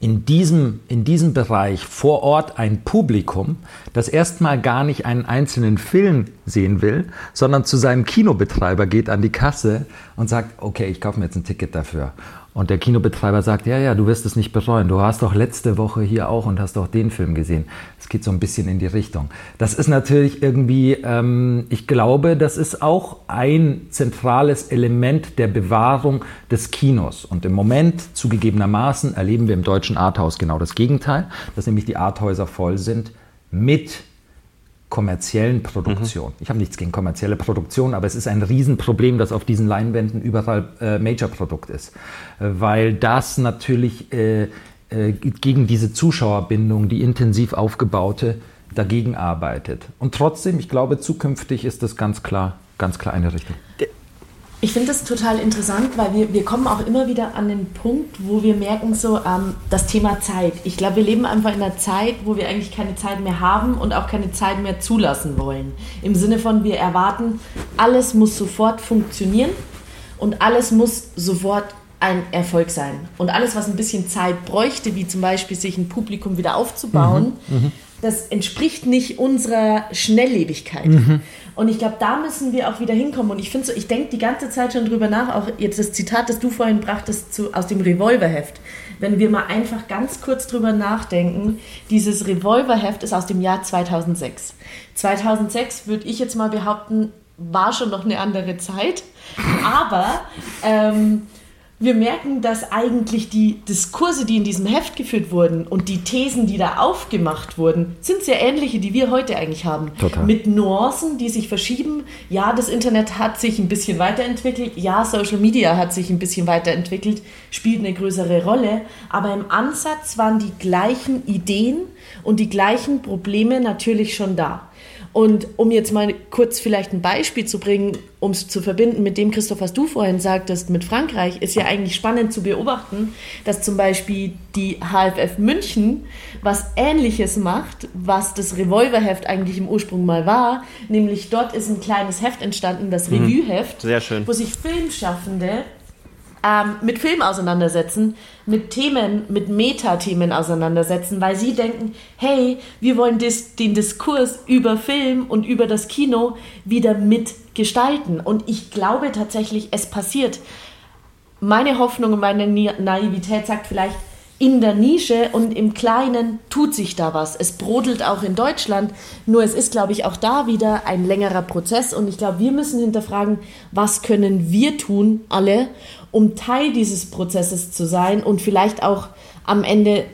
in diesem, in diesem Bereich vor Ort ein Publikum, das erstmal gar nicht einen einzelnen Film sehen will, sondern zu seinem Kinobetreiber geht an die Kasse und sagt, okay, ich kaufe mir jetzt ein Ticket dafür. Und der Kinobetreiber sagt, ja, ja, du wirst es nicht bereuen. Du hast doch letzte Woche hier auch und hast doch den Film gesehen. Es geht so ein bisschen in die Richtung. Das ist natürlich irgendwie, ähm, ich glaube, das ist auch ein zentrales Element der Bewahrung des Kinos. Und im Moment, zugegebenermaßen, erleben wir im deutschen Arthouse genau das Gegenteil, dass nämlich die Arthäuser voll sind mit kommerziellen Produktion. Mhm. Ich habe nichts gegen kommerzielle Produktion, aber es ist ein Riesenproblem, dass auf diesen Leinwänden überall äh, Major-Produkt ist, äh, weil das natürlich äh, äh, gegen diese Zuschauerbindung, die intensiv aufgebaute, dagegen arbeitet. Und trotzdem, ich glaube, zukünftig ist das ganz klar, ganz klar eine Richtung. Ich finde das total interessant, weil wir, wir kommen auch immer wieder an den Punkt, wo wir merken, so ähm, das Thema Zeit. Ich glaube, wir leben einfach in einer Zeit, wo wir eigentlich keine Zeit mehr haben und auch keine Zeit mehr zulassen wollen. Im Sinne von, wir erwarten, alles muss sofort funktionieren und alles muss sofort ein Erfolg sein. Und alles, was ein bisschen Zeit bräuchte, wie zum Beispiel sich ein Publikum wieder aufzubauen, mhm, mhm das entspricht nicht unserer Schnelllebigkeit. Mhm. Und ich glaube, da müssen wir auch wieder hinkommen. Und ich finde so, ich denke die ganze Zeit schon drüber nach, auch jetzt das Zitat, das du vorhin brachtest zu, aus dem Revolverheft. Wenn wir mal einfach ganz kurz drüber nachdenken, dieses Revolverheft ist aus dem Jahr 2006. 2006 würde ich jetzt mal behaupten, war schon noch eine andere Zeit. Aber ähm, wir merken, dass eigentlich die Diskurse, die in diesem Heft geführt wurden und die Thesen, die da aufgemacht wurden, sind sehr ähnliche, die wir heute eigentlich haben. Total. Mit Nuancen, die sich verschieben. Ja, das Internet hat sich ein bisschen weiterentwickelt. Ja, Social Media hat sich ein bisschen weiterentwickelt, spielt eine größere Rolle. Aber im Ansatz waren die gleichen Ideen und die gleichen Probleme natürlich schon da. Und um jetzt mal kurz vielleicht ein Beispiel zu bringen, um es zu verbinden mit dem, Christoph, was du vorhin sagtest, mit Frankreich, ist ja eigentlich spannend zu beobachten, dass zum Beispiel die HFF München was Ähnliches macht, was das Revolverheft eigentlich im Ursprung mal war. Nämlich dort ist ein kleines Heft entstanden, das mhm. Revueheft, wo sich Filmschaffende ähm, mit Film auseinandersetzen, mit Themen, mit Metathemen auseinandersetzen, weil sie denken, hey, wir wollen dis den Diskurs über Film und über das Kino wieder mitgestalten. Und ich glaube tatsächlich, es passiert. Meine Hoffnung und meine Naivität sagt vielleicht, in der Nische und im Kleinen tut sich da was. Es brodelt auch in Deutschland, nur es ist, glaube ich, auch da wieder ein längerer Prozess und ich glaube, wir müssen hinterfragen, was können wir tun, alle, um Teil dieses Prozesses zu sein und vielleicht auch am Ende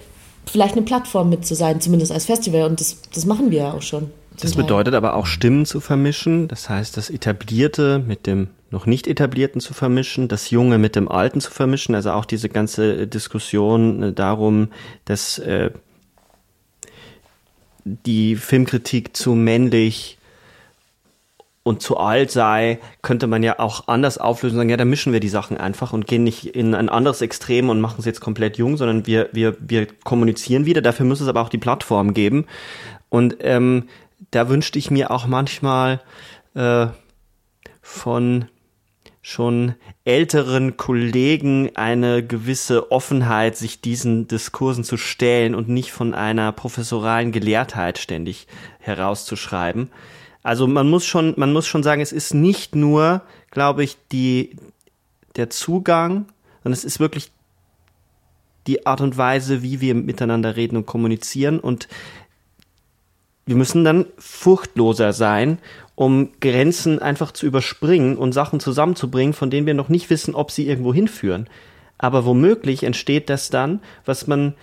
vielleicht eine Plattform mit zu sein, zumindest als Festival und das, das machen wir ja auch schon. Das bedeutet aber auch Stimmen zu vermischen, das heißt das Etablierte mit dem noch nicht etablierten zu vermischen, das Junge mit dem Alten zu vermischen, also auch diese ganze Diskussion äh, darum, dass äh, die Filmkritik zu männlich und zu alt sei, könnte man ja auch anders auflösen und sagen, ja, dann mischen wir die Sachen einfach und gehen nicht in ein anderes Extrem und machen es jetzt komplett jung, sondern wir, wir, wir kommunizieren wieder. Dafür muss es aber auch die Plattform geben. Und ähm, da wünschte ich mir auch manchmal äh, von schon älteren Kollegen eine gewisse Offenheit, sich diesen Diskursen zu stellen und nicht von einer professoralen Gelehrtheit ständig herauszuschreiben. Also man muss schon, man muss schon sagen, es ist nicht nur, glaube ich, die, der Zugang, sondern es ist wirklich die Art und Weise, wie wir miteinander reden und kommunizieren und wir müssen dann furchtloser sein, um Grenzen einfach zu überspringen und Sachen zusammenzubringen, von denen wir noch nicht wissen, ob sie irgendwo hinführen. Aber womöglich entsteht das dann, was man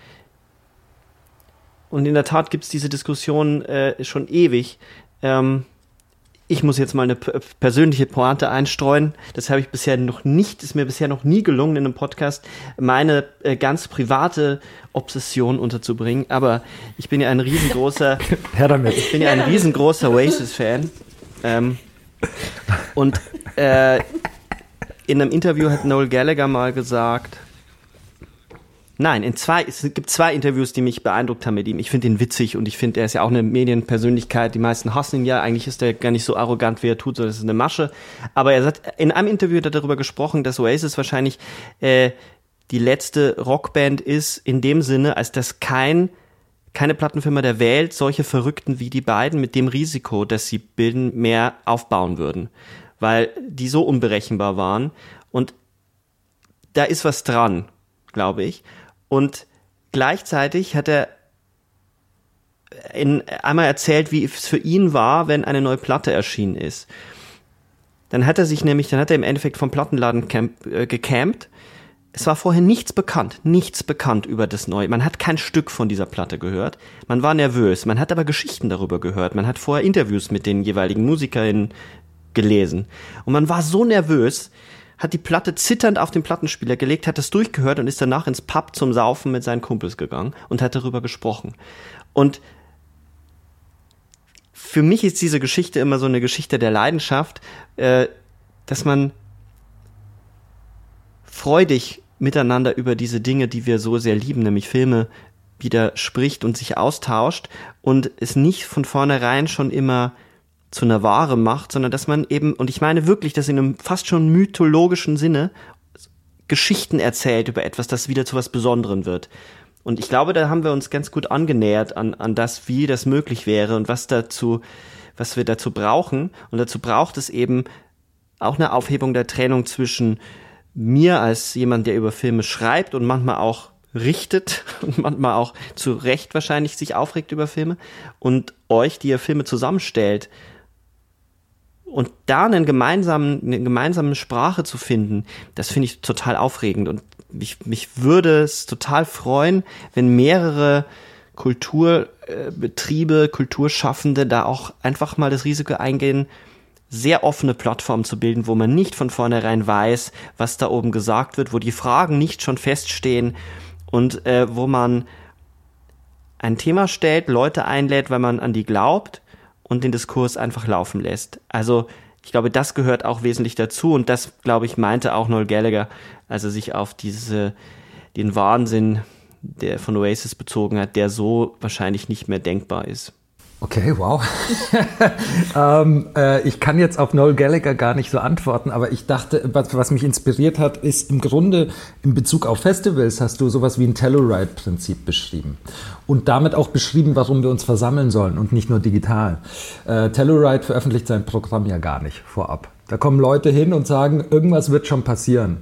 und in der Tat gibt es diese Diskussion äh, schon ewig. Ähm, ich muss jetzt mal eine persönliche Pointe einstreuen. Das habe ich bisher noch nicht, ist mir bisher noch nie gelungen in einem Podcast, meine äh, ganz private Obsession unterzubringen. Aber ich bin ja ein riesengroßer, Herr damit. ich bin ja ein riesengroßer Oasis-Fan. Ähm, und äh, in einem Interview hat Noel Gallagher mal gesagt, Nein, in zwei, es gibt zwei Interviews, die mich beeindruckt haben mit ihm. Ich finde ihn witzig und ich finde, er ist ja auch eine Medienpersönlichkeit. Die meisten hassen ihn ja. Eigentlich ist er gar nicht so arrogant, wie er tut, sondern es ist eine Masche. Aber er sagt, in einem Interview hat er darüber gesprochen, dass Oasis wahrscheinlich äh, die letzte Rockband ist, in dem Sinne, als dass kein keine Plattenfirma der Welt solche Verrückten wie die beiden mit dem Risiko, dass sie bilden, mehr aufbauen würden. Weil die so unberechenbar waren. Und da ist was dran, glaube ich. Und gleichzeitig hat er in, einmal erzählt, wie es für ihn war, wenn eine neue Platte erschienen ist. Dann hat er sich nämlich, dann hat er im Endeffekt vom Plattenladen camp, äh, gecampt. Es war vorher nichts bekannt, nichts bekannt über das Neue. Man hat kein Stück von dieser Platte gehört. Man war nervös. Man hat aber Geschichten darüber gehört. Man hat vorher Interviews mit den jeweiligen MusikerInnen gelesen. Und man war so nervös, hat die Platte zitternd auf den Plattenspieler gelegt, hat es durchgehört und ist danach ins Pub zum Saufen mit seinen Kumpels gegangen und hat darüber gesprochen. Und für mich ist diese Geschichte immer so eine Geschichte der Leidenschaft, äh, dass man freudig miteinander über diese Dinge, die wir so sehr lieben, nämlich Filme, wieder spricht und sich austauscht und es nicht von vornherein schon immer zu einer Ware macht, sondern dass man eben, und ich meine wirklich, dass in einem fast schon mythologischen Sinne Geschichten erzählt über etwas, das wieder zu was Besonderem wird. Und ich glaube, da haben wir uns ganz gut angenähert an, an das, wie das möglich wäre und was dazu, was wir dazu brauchen. Und dazu braucht es eben auch eine Aufhebung der Trennung zwischen mir als jemand, der über Filme schreibt und manchmal auch richtet und manchmal auch zu Recht wahrscheinlich sich aufregt über Filme und euch, die ihr Filme zusammenstellt, und da einen gemeinsamen, eine gemeinsame Sprache zu finden, das finde ich total aufregend. Und mich, mich würde es total freuen, wenn mehrere Kulturbetriebe, Kulturschaffende da auch einfach mal das Risiko eingehen, sehr offene Plattformen zu bilden, wo man nicht von vornherein weiß, was da oben gesagt wird, wo die Fragen nicht schon feststehen und äh, wo man ein Thema stellt, Leute einlädt, weil man an die glaubt und den Diskurs einfach laufen lässt. Also ich glaube, das gehört auch wesentlich dazu und das, glaube ich, meinte auch Noel Gallagher, als er sich auf diese, den Wahnsinn, der von Oasis bezogen hat, der so wahrscheinlich nicht mehr denkbar ist. Okay, wow. ähm, äh, ich kann jetzt auf Noel Gallagher gar nicht so antworten, aber ich dachte, was, was, mich inspiriert hat, ist im Grunde in Bezug auf Festivals hast du sowas wie ein Telluride-Prinzip beschrieben und damit auch beschrieben, warum wir uns versammeln sollen und nicht nur digital. Äh, Telluride veröffentlicht sein Programm ja gar nicht vorab. Da kommen Leute hin und sagen, irgendwas wird schon passieren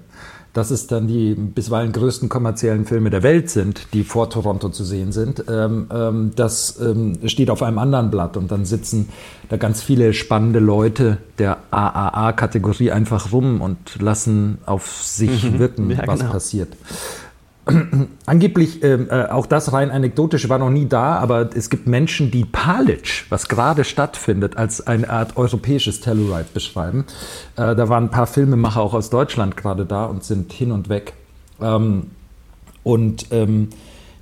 dass es dann die bisweilen größten kommerziellen Filme der Welt sind, die vor Toronto zu sehen sind, ähm, ähm, das ähm, steht auf einem anderen Blatt und dann sitzen da ganz viele spannende Leute der AAA-Kategorie einfach rum und lassen auf sich mhm. wirken, ja, was genau. passiert. Angeblich, ähm, äh, auch das rein anekdotisch, war noch nie da, aber es gibt Menschen, die Palic, was gerade stattfindet, als eine Art europäisches Telluride beschreiben. Äh, da waren ein paar Filmemacher auch aus Deutschland gerade da und sind hin und weg. Ähm, und ähm,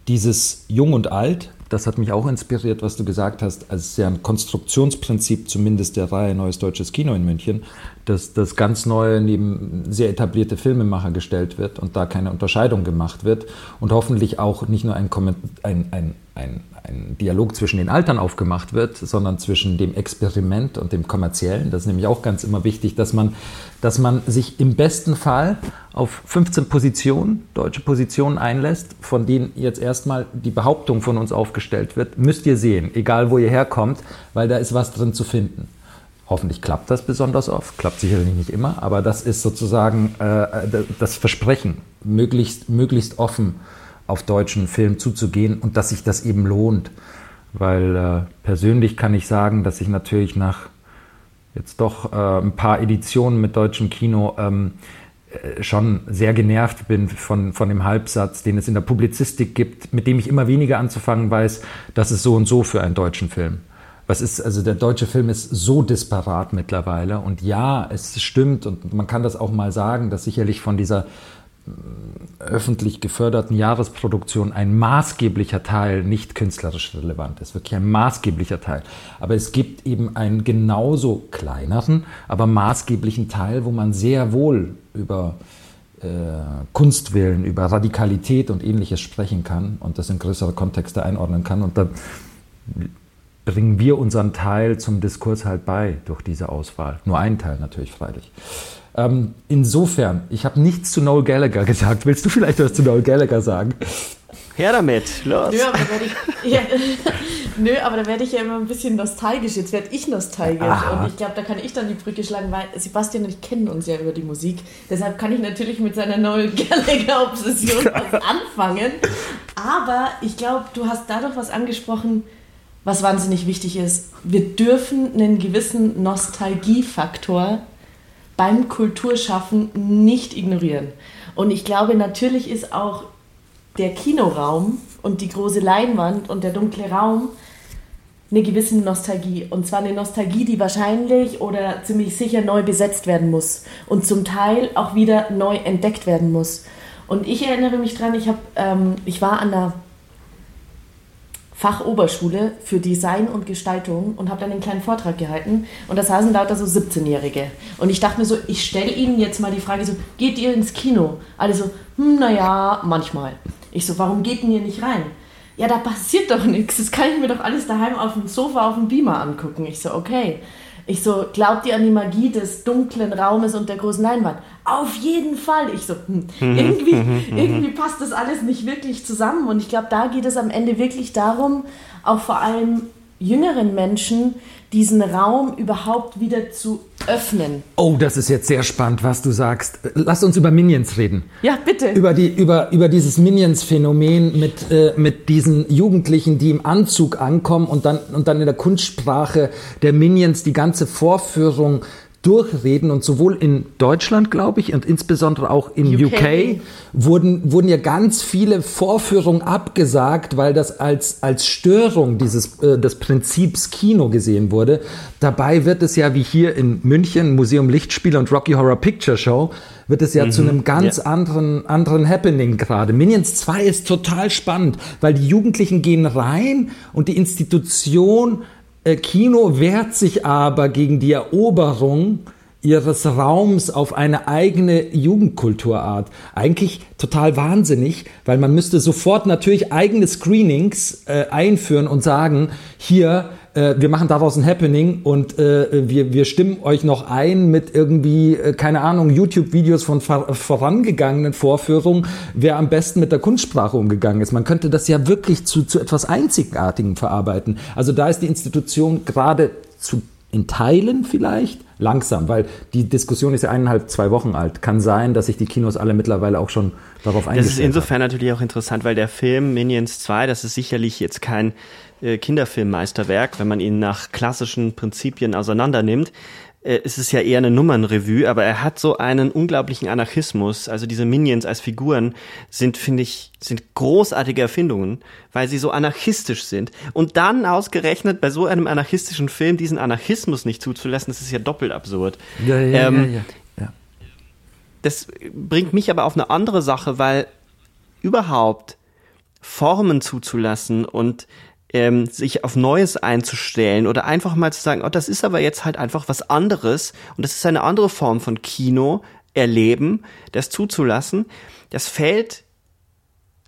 dieses Jung und Alt, das hat mich auch inspiriert, was du gesagt hast, als ja ein Konstruktionsprinzip zumindest der Reihe Neues Deutsches Kino in München, dass das ganz neu neben sehr etablierte Filmemacher gestellt wird und da keine Unterscheidung gemacht wird und hoffentlich auch nicht nur ein, ein, ein, ein, ein Dialog zwischen den Altern aufgemacht wird, sondern zwischen dem Experiment und dem Kommerziellen. Das ist nämlich auch ganz immer wichtig, dass man, dass man sich im besten Fall auf 15 Positionen, deutsche Positionen einlässt, von denen jetzt erstmal die Behauptung von uns aufgestellt wird, müsst ihr sehen, egal wo ihr herkommt, weil da ist was drin zu finden. Hoffentlich klappt das besonders oft, klappt sicherlich nicht immer, aber das ist sozusagen äh, das Versprechen, möglichst, möglichst offen auf deutschen Film zuzugehen und dass sich das eben lohnt. Weil äh, persönlich kann ich sagen, dass ich natürlich nach jetzt doch äh, ein paar Editionen mit deutschem Kino ähm, äh, schon sehr genervt bin von, von dem Halbsatz, den es in der Publizistik gibt, mit dem ich immer weniger anzufangen weiß, das ist so und so für einen deutschen Film. Was ist, also der deutsche Film ist so disparat mittlerweile. Und ja, es stimmt und man kann das auch mal sagen, dass sicherlich von dieser mm, öffentlich geförderten Jahresproduktion ein maßgeblicher Teil nicht künstlerisch relevant ist, wirklich ein maßgeblicher Teil. Aber es gibt eben einen genauso kleineren, aber maßgeblichen Teil, wo man sehr wohl über äh, Kunstwillen, über Radikalität und ähnliches sprechen kann und das in größere Kontexte einordnen kann. Und da bringen wir unseren Teil zum Diskurs halt bei durch diese Auswahl. Nur einen Teil natürlich, freilich. Ähm, insofern, ich habe nichts zu Noel Gallagher gesagt. Willst du vielleicht was zu Noel Gallagher sagen? Her damit, los. Ja, ich, ja, Nö, aber da werde ich ja immer ein bisschen nostalgisch. Jetzt werde ich nostalgisch. Aha. Und ich glaube, da kann ich dann die Brücke schlagen, weil Sebastian und ich kennen uns ja über die Musik. Deshalb kann ich natürlich mit seiner Noel Gallagher-Obsession was anfangen. Aber ich glaube, du hast dadurch was angesprochen, was wahnsinnig wichtig ist. Wir dürfen einen gewissen Nostalgiefaktor beim Kulturschaffen nicht ignorieren. Und ich glaube, natürlich ist auch der Kinoraum und die große Leinwand und der dunkle Raum eine gewisse Nostalgie. Und zwar eine Nostalgie, die wahrscheinlich oder ziemlich sicher neu besetzt werden muss und zum Teil auch wieder neu entdeckt werden muss. Und ich erinnere mich dran, ich, ähm, ich war an der Fachoberschule für Design und Gestaltung und habe dann einen kleinen Vortrag gehalten und da saßen lauter so 17-Jährige. Und ich dachte mir so, ich stelle ihnen jetzt mal die Frage so, geht ihr ins Kino? Alle so, hm, naja, manchmal. Ich so, warum geht denn ihr nicht rein? Ja, da passiert doch nichts. Das kann ich mir doch alles daheim auf dem Sofa auf dem Beamer angucken. Ich so, okay. Ich so, glaubt ihr an die Magie des dunklen Raumes und der großen Leinwand? Auf jeden Fall. Ich so, hm, mhm. irgendwie, mhm. Mhm. irgendwie passt das alles nicht wirklich zusammen. Und ich glaube, da geht es am Ende wirklich darum, auch vor allem jüngeren Menschen diesen Raum überhaupt wieder zu öffnen. Oh, das ist jetzt sehr spannend, was du sagst. Lass uns über Minions reden. Ja, bitte. Über, die, über, über dieses Minions-Phänomen mit, äh, mit diesen Jugendlichen, die im Anzug ankommen und dann, und dann in der Kunstsprache der Minions die ganze Vorführung durchreden und sowohl in Deutschland, glaube ich, und insbesondere auch in UK, UK, wurden, wurden ja ganz viele Vorführungen abgesagt, weil das als, als Störung dieses, äh, des Prinzips Kino gesehen wurde. Dabei wird es ja wie hier in München, Museum Lichtspiel und Rocky Horror Picture Show, wird es ja mhm, zu einem ganz ja. anderen, anderen Happening gerade. Minions 2 ist total spannend, weil die Jugendlichen gehen rein und die Institution Kino wehrt sich aber gegen die Eroberung ihres Raums auf eine eigene Jugendkulturart. Eigentlich total wahnsinnig, weil man müsste sofort natürlich eigene Screenings äh, einführen und sagen, hier, äh, wir machen daraus ein Happening und äh, wir, wir stimmen euch noch ein mit irgendwie, äh, keine Ahnung, YouTube-Videos von vor vorangegangenen Vorführungen, wer am besten mit der Kunstsprache umgegangen ist. Man könnte das ja wirklich zu, zu etwas Einzigartigem verarbeiten. Also da ist die Institution gerade zu in Teilen vielleicht langsam, weil die Diskussion ist ja eineinhalb, zwei Wochen alt. Kann sein, dass sich die Kinos alle mittlerweile auch schon darauf eingestellt haben. Das ist insofern hat. natürlich auch interessant, weil der Film Minions 2, das ist sicherlich jetzt kein äh, Kinderfilmmeisterwerk, wenn man ihn nach klassischen Prinzipien auseinander nimmt. Äh, es ist ja eher eine Nummernrevue, aber er hat so einen unglaublichen Anarchismus. Also diese Minions als Figuren sind, finde ich, sind großartige Erfindungen, weil sie so anarchistisch sind. Und dann ausgerechnet bei so einem anarchistischen Film diesen Anarchismus nicht zuzulassen, das ist ja doppelt absurd. Ja, ja, ähm, ja, ja, Das bringt mich aber auf eine andere Sache, weil überhaupt Formen zuzulassen und ähm, sich auf Neues einzustellen oder einfach mal zu sagen, oh, das ist aber jetzt halt einfach was anderes und das ist eine andere Form von Kino erleben, das zuzulassen, das fällt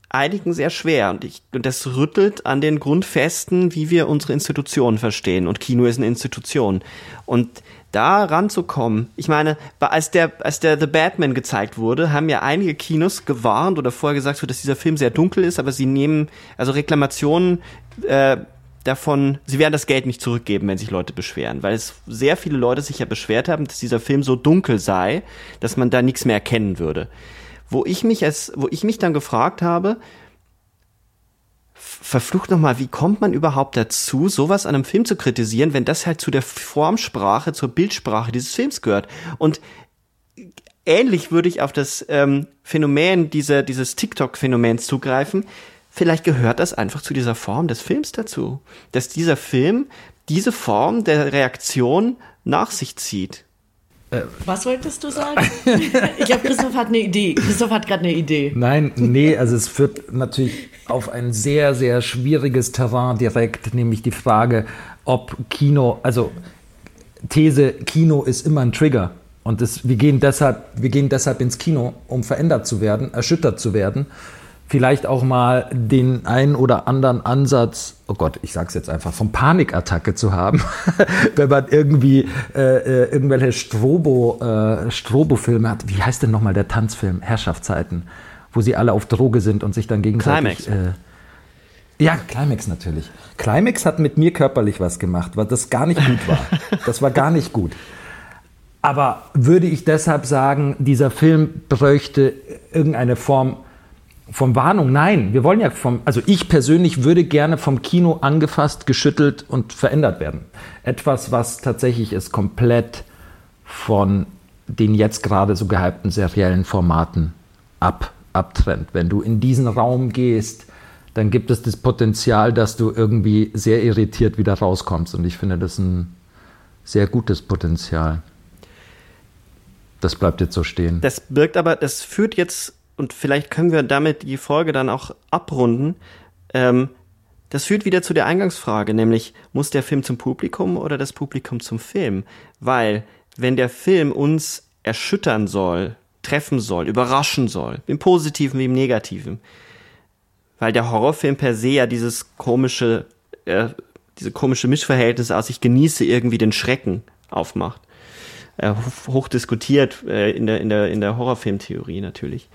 einigen sehr schwer und, ich, und das rüttelt an den Grundfesten, wie wir unsere Institutionen verstehen und Kino ist eine Institution und da ranzukommen. Ich meine, als der, als der The Batman gezeigt wurde, haben ja einige Kinos gewarnt oder vorher gesagt, dass dieser Film sehr dunkel ist, aber sie nehmen, also Reklamationen äh, davon, sie werden das Geld nicht zurückgeben, wenn sich Leute beschweren, weil es sehr viele Leute sich ja beschwert haben, dass dieser Film so dunkel sei, dass man da nichts mehr erkennen würde. Wo ich mich als, wo ich mich dann gefragt habe, verflucht nochmal, wie kommt man überhaupt dazu, sowas an einem Film zu kritisieren, wenn das halt zu der Formsprache, zur Bildsprache dieses Films gehört? Und ähnlich würde ich auf das ähm, Phänomen dieser, dieses TikTok-Phänomens zugreifen. Vielleicht gehört das einfach zu dieser Form des Films dazu, dass dieser Film diese Form der Reaktion nach sich zieht. Äh, Was wolltest du sagen? ich glaube, Christoph hat eine Idee. Christoph hat gerade eine Idee. Nein, nee, also es führt natürlich auf ein sehr, sehr schwieriges Terrain direkt, nämlich die Frage, ob Kino, also These, Kino ist immer ein Trigger. Und das, wir, gehen deshalb, wir gehen deshalb ins Kino, um verändert zu werden, erschüttert zu werden vielleicht auch mal den einen oder anderen Ansatz, oh Gott, ich sag's jetzt einfach, von Panikattacke zu haben, wenn man irgendwie äh, äh, irgendwelche Strobo, äh, Strobo-Filme hat. Wie heißt denn nochmal der Tanzfilm? Herrschaftszeiten, wo sie alle auf Droge sind und sich dann gegenseitig. Climax. Äh, Ja, Climax natürlich. Climax hat mit mir körperlich was gemacht, weil das gar nicht gut war. Das war gar nicht gut. Aber würde ich deshalb sagen, dieser Film bräuchte irgendeine Form von Warnung? Nein, wir wollen ja vom, also ich persönlich würde gerne vom Kino angefasst, geschüttelt und verändert werden. Etwas, was tatsächlich ist komplett von den jetzt gerade so gehypten seriellen Formaten ab, abtrennt. Wenn du in diesen Raum gehst, dann gibt es das Potenzial, dass du irgendwie sehr irritiert wieder rauskommst. Und ich finde das ein sehr gutes Potenzial. Das bleibt jetzt so stehen. Das birgt aber, das führt jetzt, und vielleicht können wir damit die Folge dann auch abrunden, ähm, das führt wieder zu der Eingangsfrage, nämlich muss der Film zum Publikum oder das Publikum zum Film? Weil wenn der Film uns erschüttern soll, treffen soll, überraschen soll, im positiven wie im negativen, weil der Horrorfilm per se ja dieses komische, äh, diese komische Mischverhältnis aus ich genieße irgendwie den Schrecken aufmacht. Äh, hoch diskutiert äh, in der, in der, in der Horrorfilmtheorie natürlich.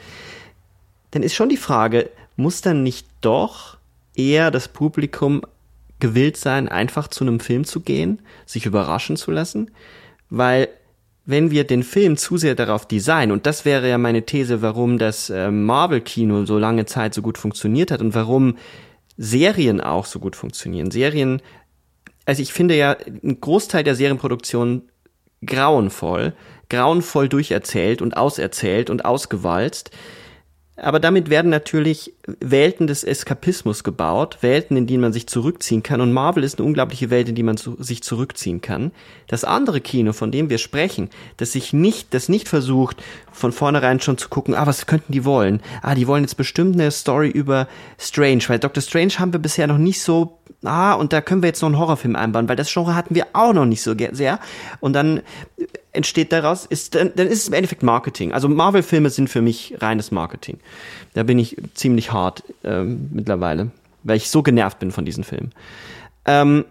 Dann ist schon die Frage, muss dann nicht doch eher das Publikum gewillt sein, einfach zu einem Film zu gehen, sich überraschen zu lassen? Weil wenn wir den Film zu sehr darauf designen, und das wäre ja meine These, warum das äh, Marvel-Kino so lange Zeit so gut funktioniert hat und warum Serien auch so gut funktionieren. Serien, also ich finde ja, ein Großteil der Serienproduktion grauenvoll, grauenvoll durcherzählt und auserzählt und ausgewalzt. Aber damit werden natürlich Welten des Eskapismus gebaut, Welten, in denen man sich zurückziehen kann. Und Marvel ist eine unglaubliche Welt, in die man zu, sich zurückziehen kann. Das andere Kino, von dem wir sprechen, das sich nicht, das nicht versucht, von vornherein schon zu gucken, ah, was könnten die wollen? Ah, die wollen jetzt bestimmt eine Story über Strange, weil Dr. Strange haben wir bisher noch nicht so ah, und da können wir jetzt noch einen Horrorfilm einbauen, weil das Genre hatten wir auch noch nicht so sehr. Und dann entsteht daraus, ist, dann, dann ist es im Endeffekt Marketing. Also Marvel-Filme sind für mich reines Marketing. Da bin ich ziemlich hart ähm, mittlerweile, weil ich so genervt bin von diesen Filmen. Ähm,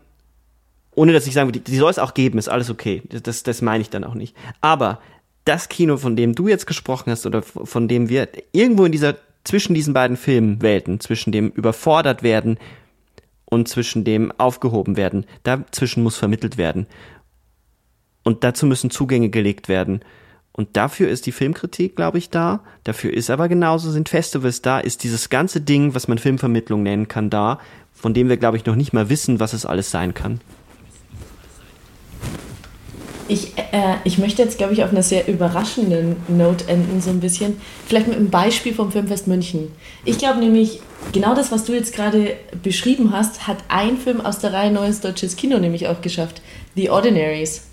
ohne dass ich sagen würde, die, die soll es auch geben, ist alles okay. Das, das meine ich dann auch nicht. Aber das Kino, von dem du jetzt gesprochen hast oder von dem wir irgendwo in dieser zwischen diesen beiden Filmwelten, zwischen dem überfordert werden und zwischen dem aufgehoben werden. Dazwischen muss vermittelt werden. Und dazu müssen Zugänge gelegt werden. Und dafür ist die Filmkritik, glaube ich, da. Dafür ist aber genauso sind Festivals da, ist dieses ganze Ding, was man Filmvermittlung nennen kann, da, von dem wir, glaube ich, noch nicht mal wissen, was es alles sein kann. Ich, äh, ich möchte jetzt, glaube ich, auf einer sehr überraschenden Note enden, so ein bisschen. Vielleicht mit einem Beispiel vom Filmfest München. Ich glaube nämlich, genau das, was du jetzt gerade beschrieben hast, hat ein Film aus der Reihe Neues Deutsches Kino nämlich auch geschafft. The Ordinaries.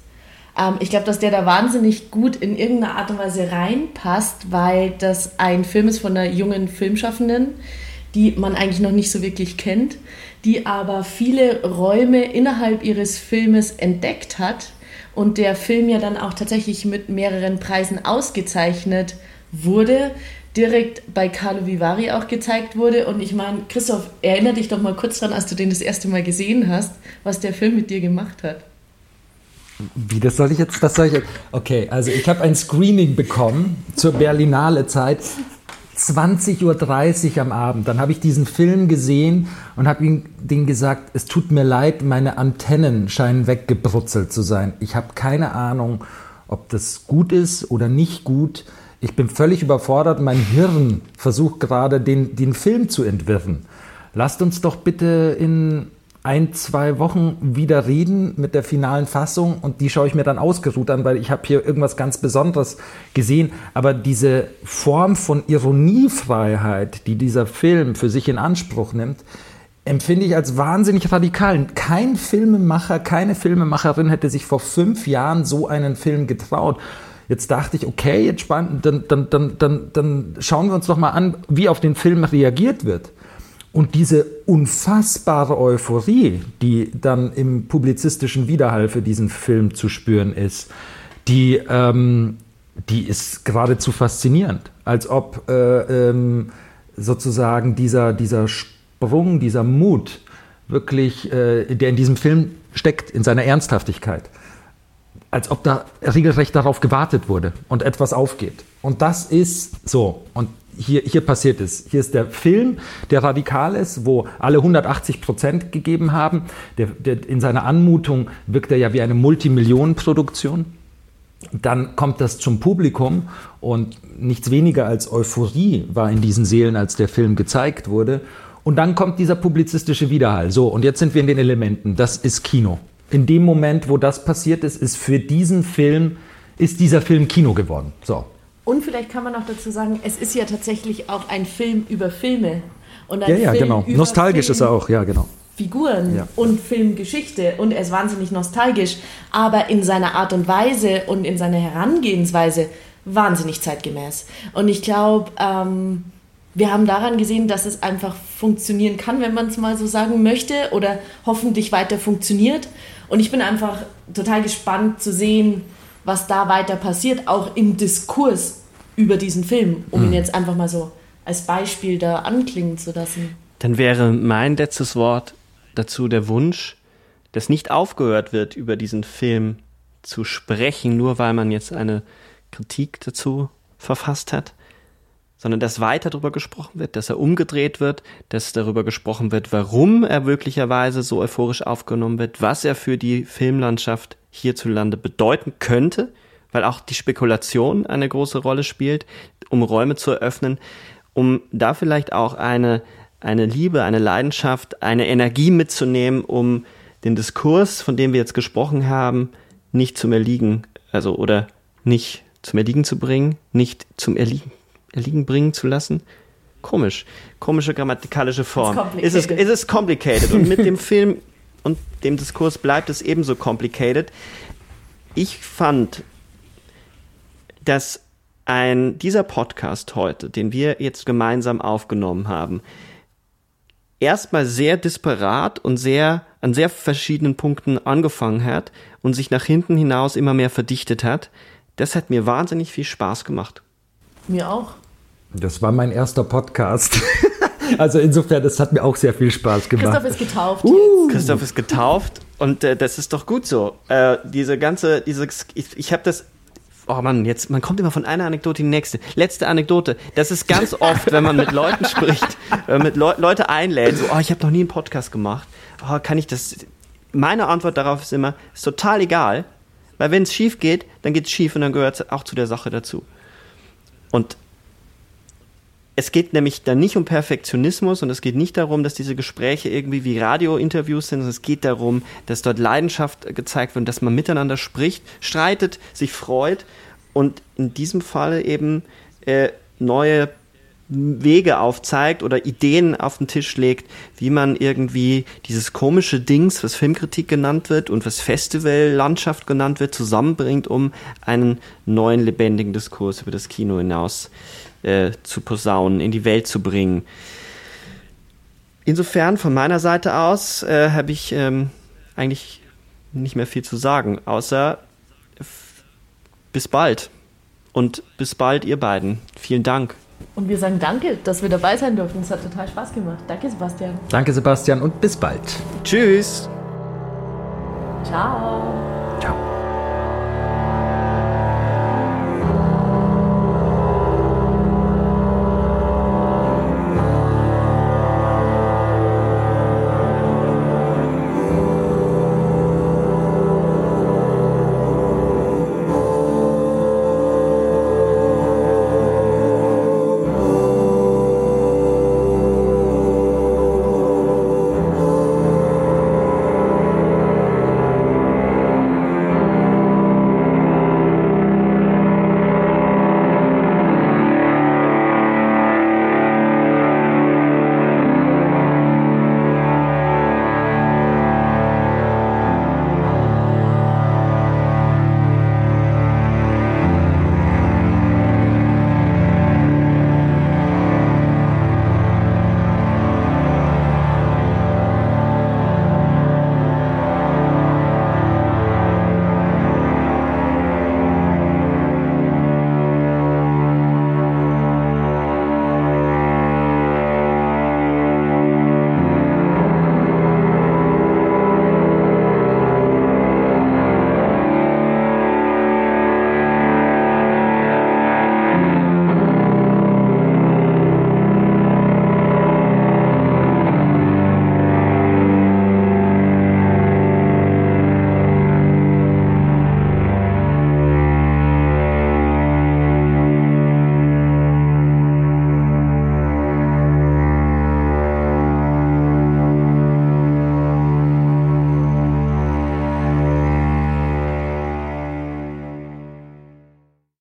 Ähm, ich glaube, dass der da wahnsinnig gut in irgendeiner Art und Weise reinpasst, weil das ein Film ist von einer jungen Filmschaffenden, die man eigentlich noch nicht so wirklich kennt, die aber viele Räume innerhalb ihres Filmes entdeckt hat und der Film ja dann auch tatsächlich mit mehreren Preisen ausgezeichnet wurde, direkt bei Carlo Vivari auch gezeigt wurde. Und ich meine, Christoph, erinnere dich doch mal kurz dran, als du den das erste Mal gesehen hast, was der Film mit dir gemacht hat. Wie, das soll ich jetzt, das soll ich jetzt, okay, also ich habe ein Screening bekommen zur Berlinale Zeit, 20.30 Uhr am Abend. Dann habe ich diesen Film gesehen und habe ihm den gesagt, es tut mir leid, meine Antennen scheinen weggebrutzelt zu sein. Ich habe keine Ahnung, ob das gut ist oder nicht gut. Ich bin völlig überfordert. Mein Hirn versucht gerade, den, den Film zu entwirren. Lasst uns doch bitte in ein, zwei Wochen wieder reden mit der finalen Fassung und die schaue ich mir dann ausgeruht an, weil ich habe hier irgendwas ganz Besonderes gesehen. Aber diese Form von Ironiefreiheit, die dieser Film für sich in Anspruch nimmt, empfinde ich als wahnsinnig radikal. Kein Filmemacher, keine Filmemacherin hätte sich vor fünf Jahren so einen Film getraut. Jetzt dachte ich, okay, jetzt spannend, dann, dann, dann, dann, dann schauen wir uns doch mal an, wie auf den Film reagiert wird. Und diese unfassbare Euphorie, die dann im publizistischen Widerhall für diesen Film zu spüren ist, die, ähm, die ist geradezu faszinierend. Als ob äh, ähm, sozusagen dieser, dieser Sprung, dieser Mut wirklich, äh, der in diesem Film steckt, in seiner Ernsthaftigkeit, als ob da regelrecht darauf gewartet wurde und etwas aufgeht. Und das ist so. Und hier, hier passiert es. Hier ist der Film, der radikal ist, wo alle 180 Prozent gegeben haben. Der, der, in seiner Anmutung wirkt er ja wie eine Multimillionenproduktion. Dann kommt das zum Publikum und nichts weniger als Euphorie war in diesen Seelen, als der Film gezeigt wurde. Und dann kommt dieser publizistische Widerhall. So, und jetzt sind wir in den Elementen. Das ist Kino. In dem Moment, wo das passiert ist, ist für diesen Film, ist dieser Film Kino geworden. So. Und vielleicht kann man auch dazu sagen, es ist ja tatsächlich auch ein Film über Filme. Und ein ja, ja, Film genau. über Nostalgisch Film ist er auch, ja, genau. Figuren Ja. und Filmgeschichte und er ist wahnsinnig nostalgisch, aber in seiner Art und Weise und in seiner Herangehensweise wahnsinnig zeitgemäß. Und ich glaube, ähm, wir haben daran gesehen, dass es einfach funktionieren kann, wenn man es mal so sagen möchte oder hoffentlich weiter funktioniert. Und ich bin einfach total gespannt zu sehen, was da weiter passiert, auch im Diskurs über diesen Film, um ihn jetzt einfach mal so als Beispiel da anklingen zu lassen. Dann wäre mein letztes Wort dazu der Wunsch, dass nicht aufgehört wird, über diesen Film zu sprechen, nur weil man jetzt eine Kritik dazu verfasst hat, sondern dass weiter darüber gesprochen wird, dass er umgedreht wird, dass darüber gesprochen wird, warum er möglicherweise so euphorisch aufgenommen wird, was er für die Filmlandschaft hierzulande bedeuten könnte, weil auch die Spekulation eine große Rolle spielt, um Räume zu eröffnen, um da vielleicht auch eine, eine Liebe, eine Leidenschaft, eine Energie mitzunehmen, um den Diskurs, von dem wir jetzt gesprochen haben, nicht zum Erliegen, also oder nicht zum Erliegen zu bringen, nicht zum Erliegen, Erliegen bringen zu lassen. Komisch. Komische grammatikalische Form. It's Es ist, complicated. es ist complicated. Und mit dem Film und dem Diskurs bleibt es ebenso complicated. Ich fand, dass ein, dieser Podcast heute, den wir jetzt gemeinsam aufgenommen haben, erstmal sehr disparat und sehr an sehr verschiedenen Punkten angefangen hat und sich nach hinten hinaus immer mehr verdichtet hat. Das hat mir wahnsinnig viel Spaß gemacht. Mir auch. Das war mein erster Podcast. also insofern, das hat mir auch sehr viel Spaß gemacht. Christoph ist getauft Uh. Christoph ist getauft und äh, das ist doch gut so. Äh, diese ganze, diese, ich, ich habe das. Oh Mann, jetzt, man kommt immer von einer Anekdote in die nächste. Letzte Anekdote. Das ist ganz oft, wenn man mit Leuten spricht, wenn man mit Leu Leute einlädt, so, oh, ich habe noch nie einen Podcast gemacht. Oh, kann ich das? Meine Antwort darauf ist immer, ist total egal, weil wenn es schief geht, dann geht es schief und dann gehört es auch zu der Sache dazu. Und es geht nämlich dann nicht um Perfektionismus und es geht nicht darum, dass diese Gespräche irgendwie wie Radiointerviews sind, sondern es geht darum, dass dort Leidenschaft äh, gezeigt wird, dass man miteinander spricht, streitet, sich freut und in diesem Fall eben äh, neue Wege aufzeigt oder Ideen auf den Tisch legt, wie man irgendwie dieses komische Dings, was Filmkritik genannt wird und was Festivallandschaft genannt wird, zusammenbringt, um einen neuen lebendigen Diskurs über das Kino hinaus äh, zu posaunen, in die Welt zu bringen. Insofern von meiner Seite aus äh, habe ich ähm, eigentlich nicht mehr viel zu sagen, außer bis bald. Und bis bald, ihr beiden. Vielen Dank. Und wir sagen danke, dass wir dabei sein durften. Es hat total Spaß gemacht. Danke, Sebastian. Danke, Sebastian, und bis bald. Tschüss. Ciao. Ciao.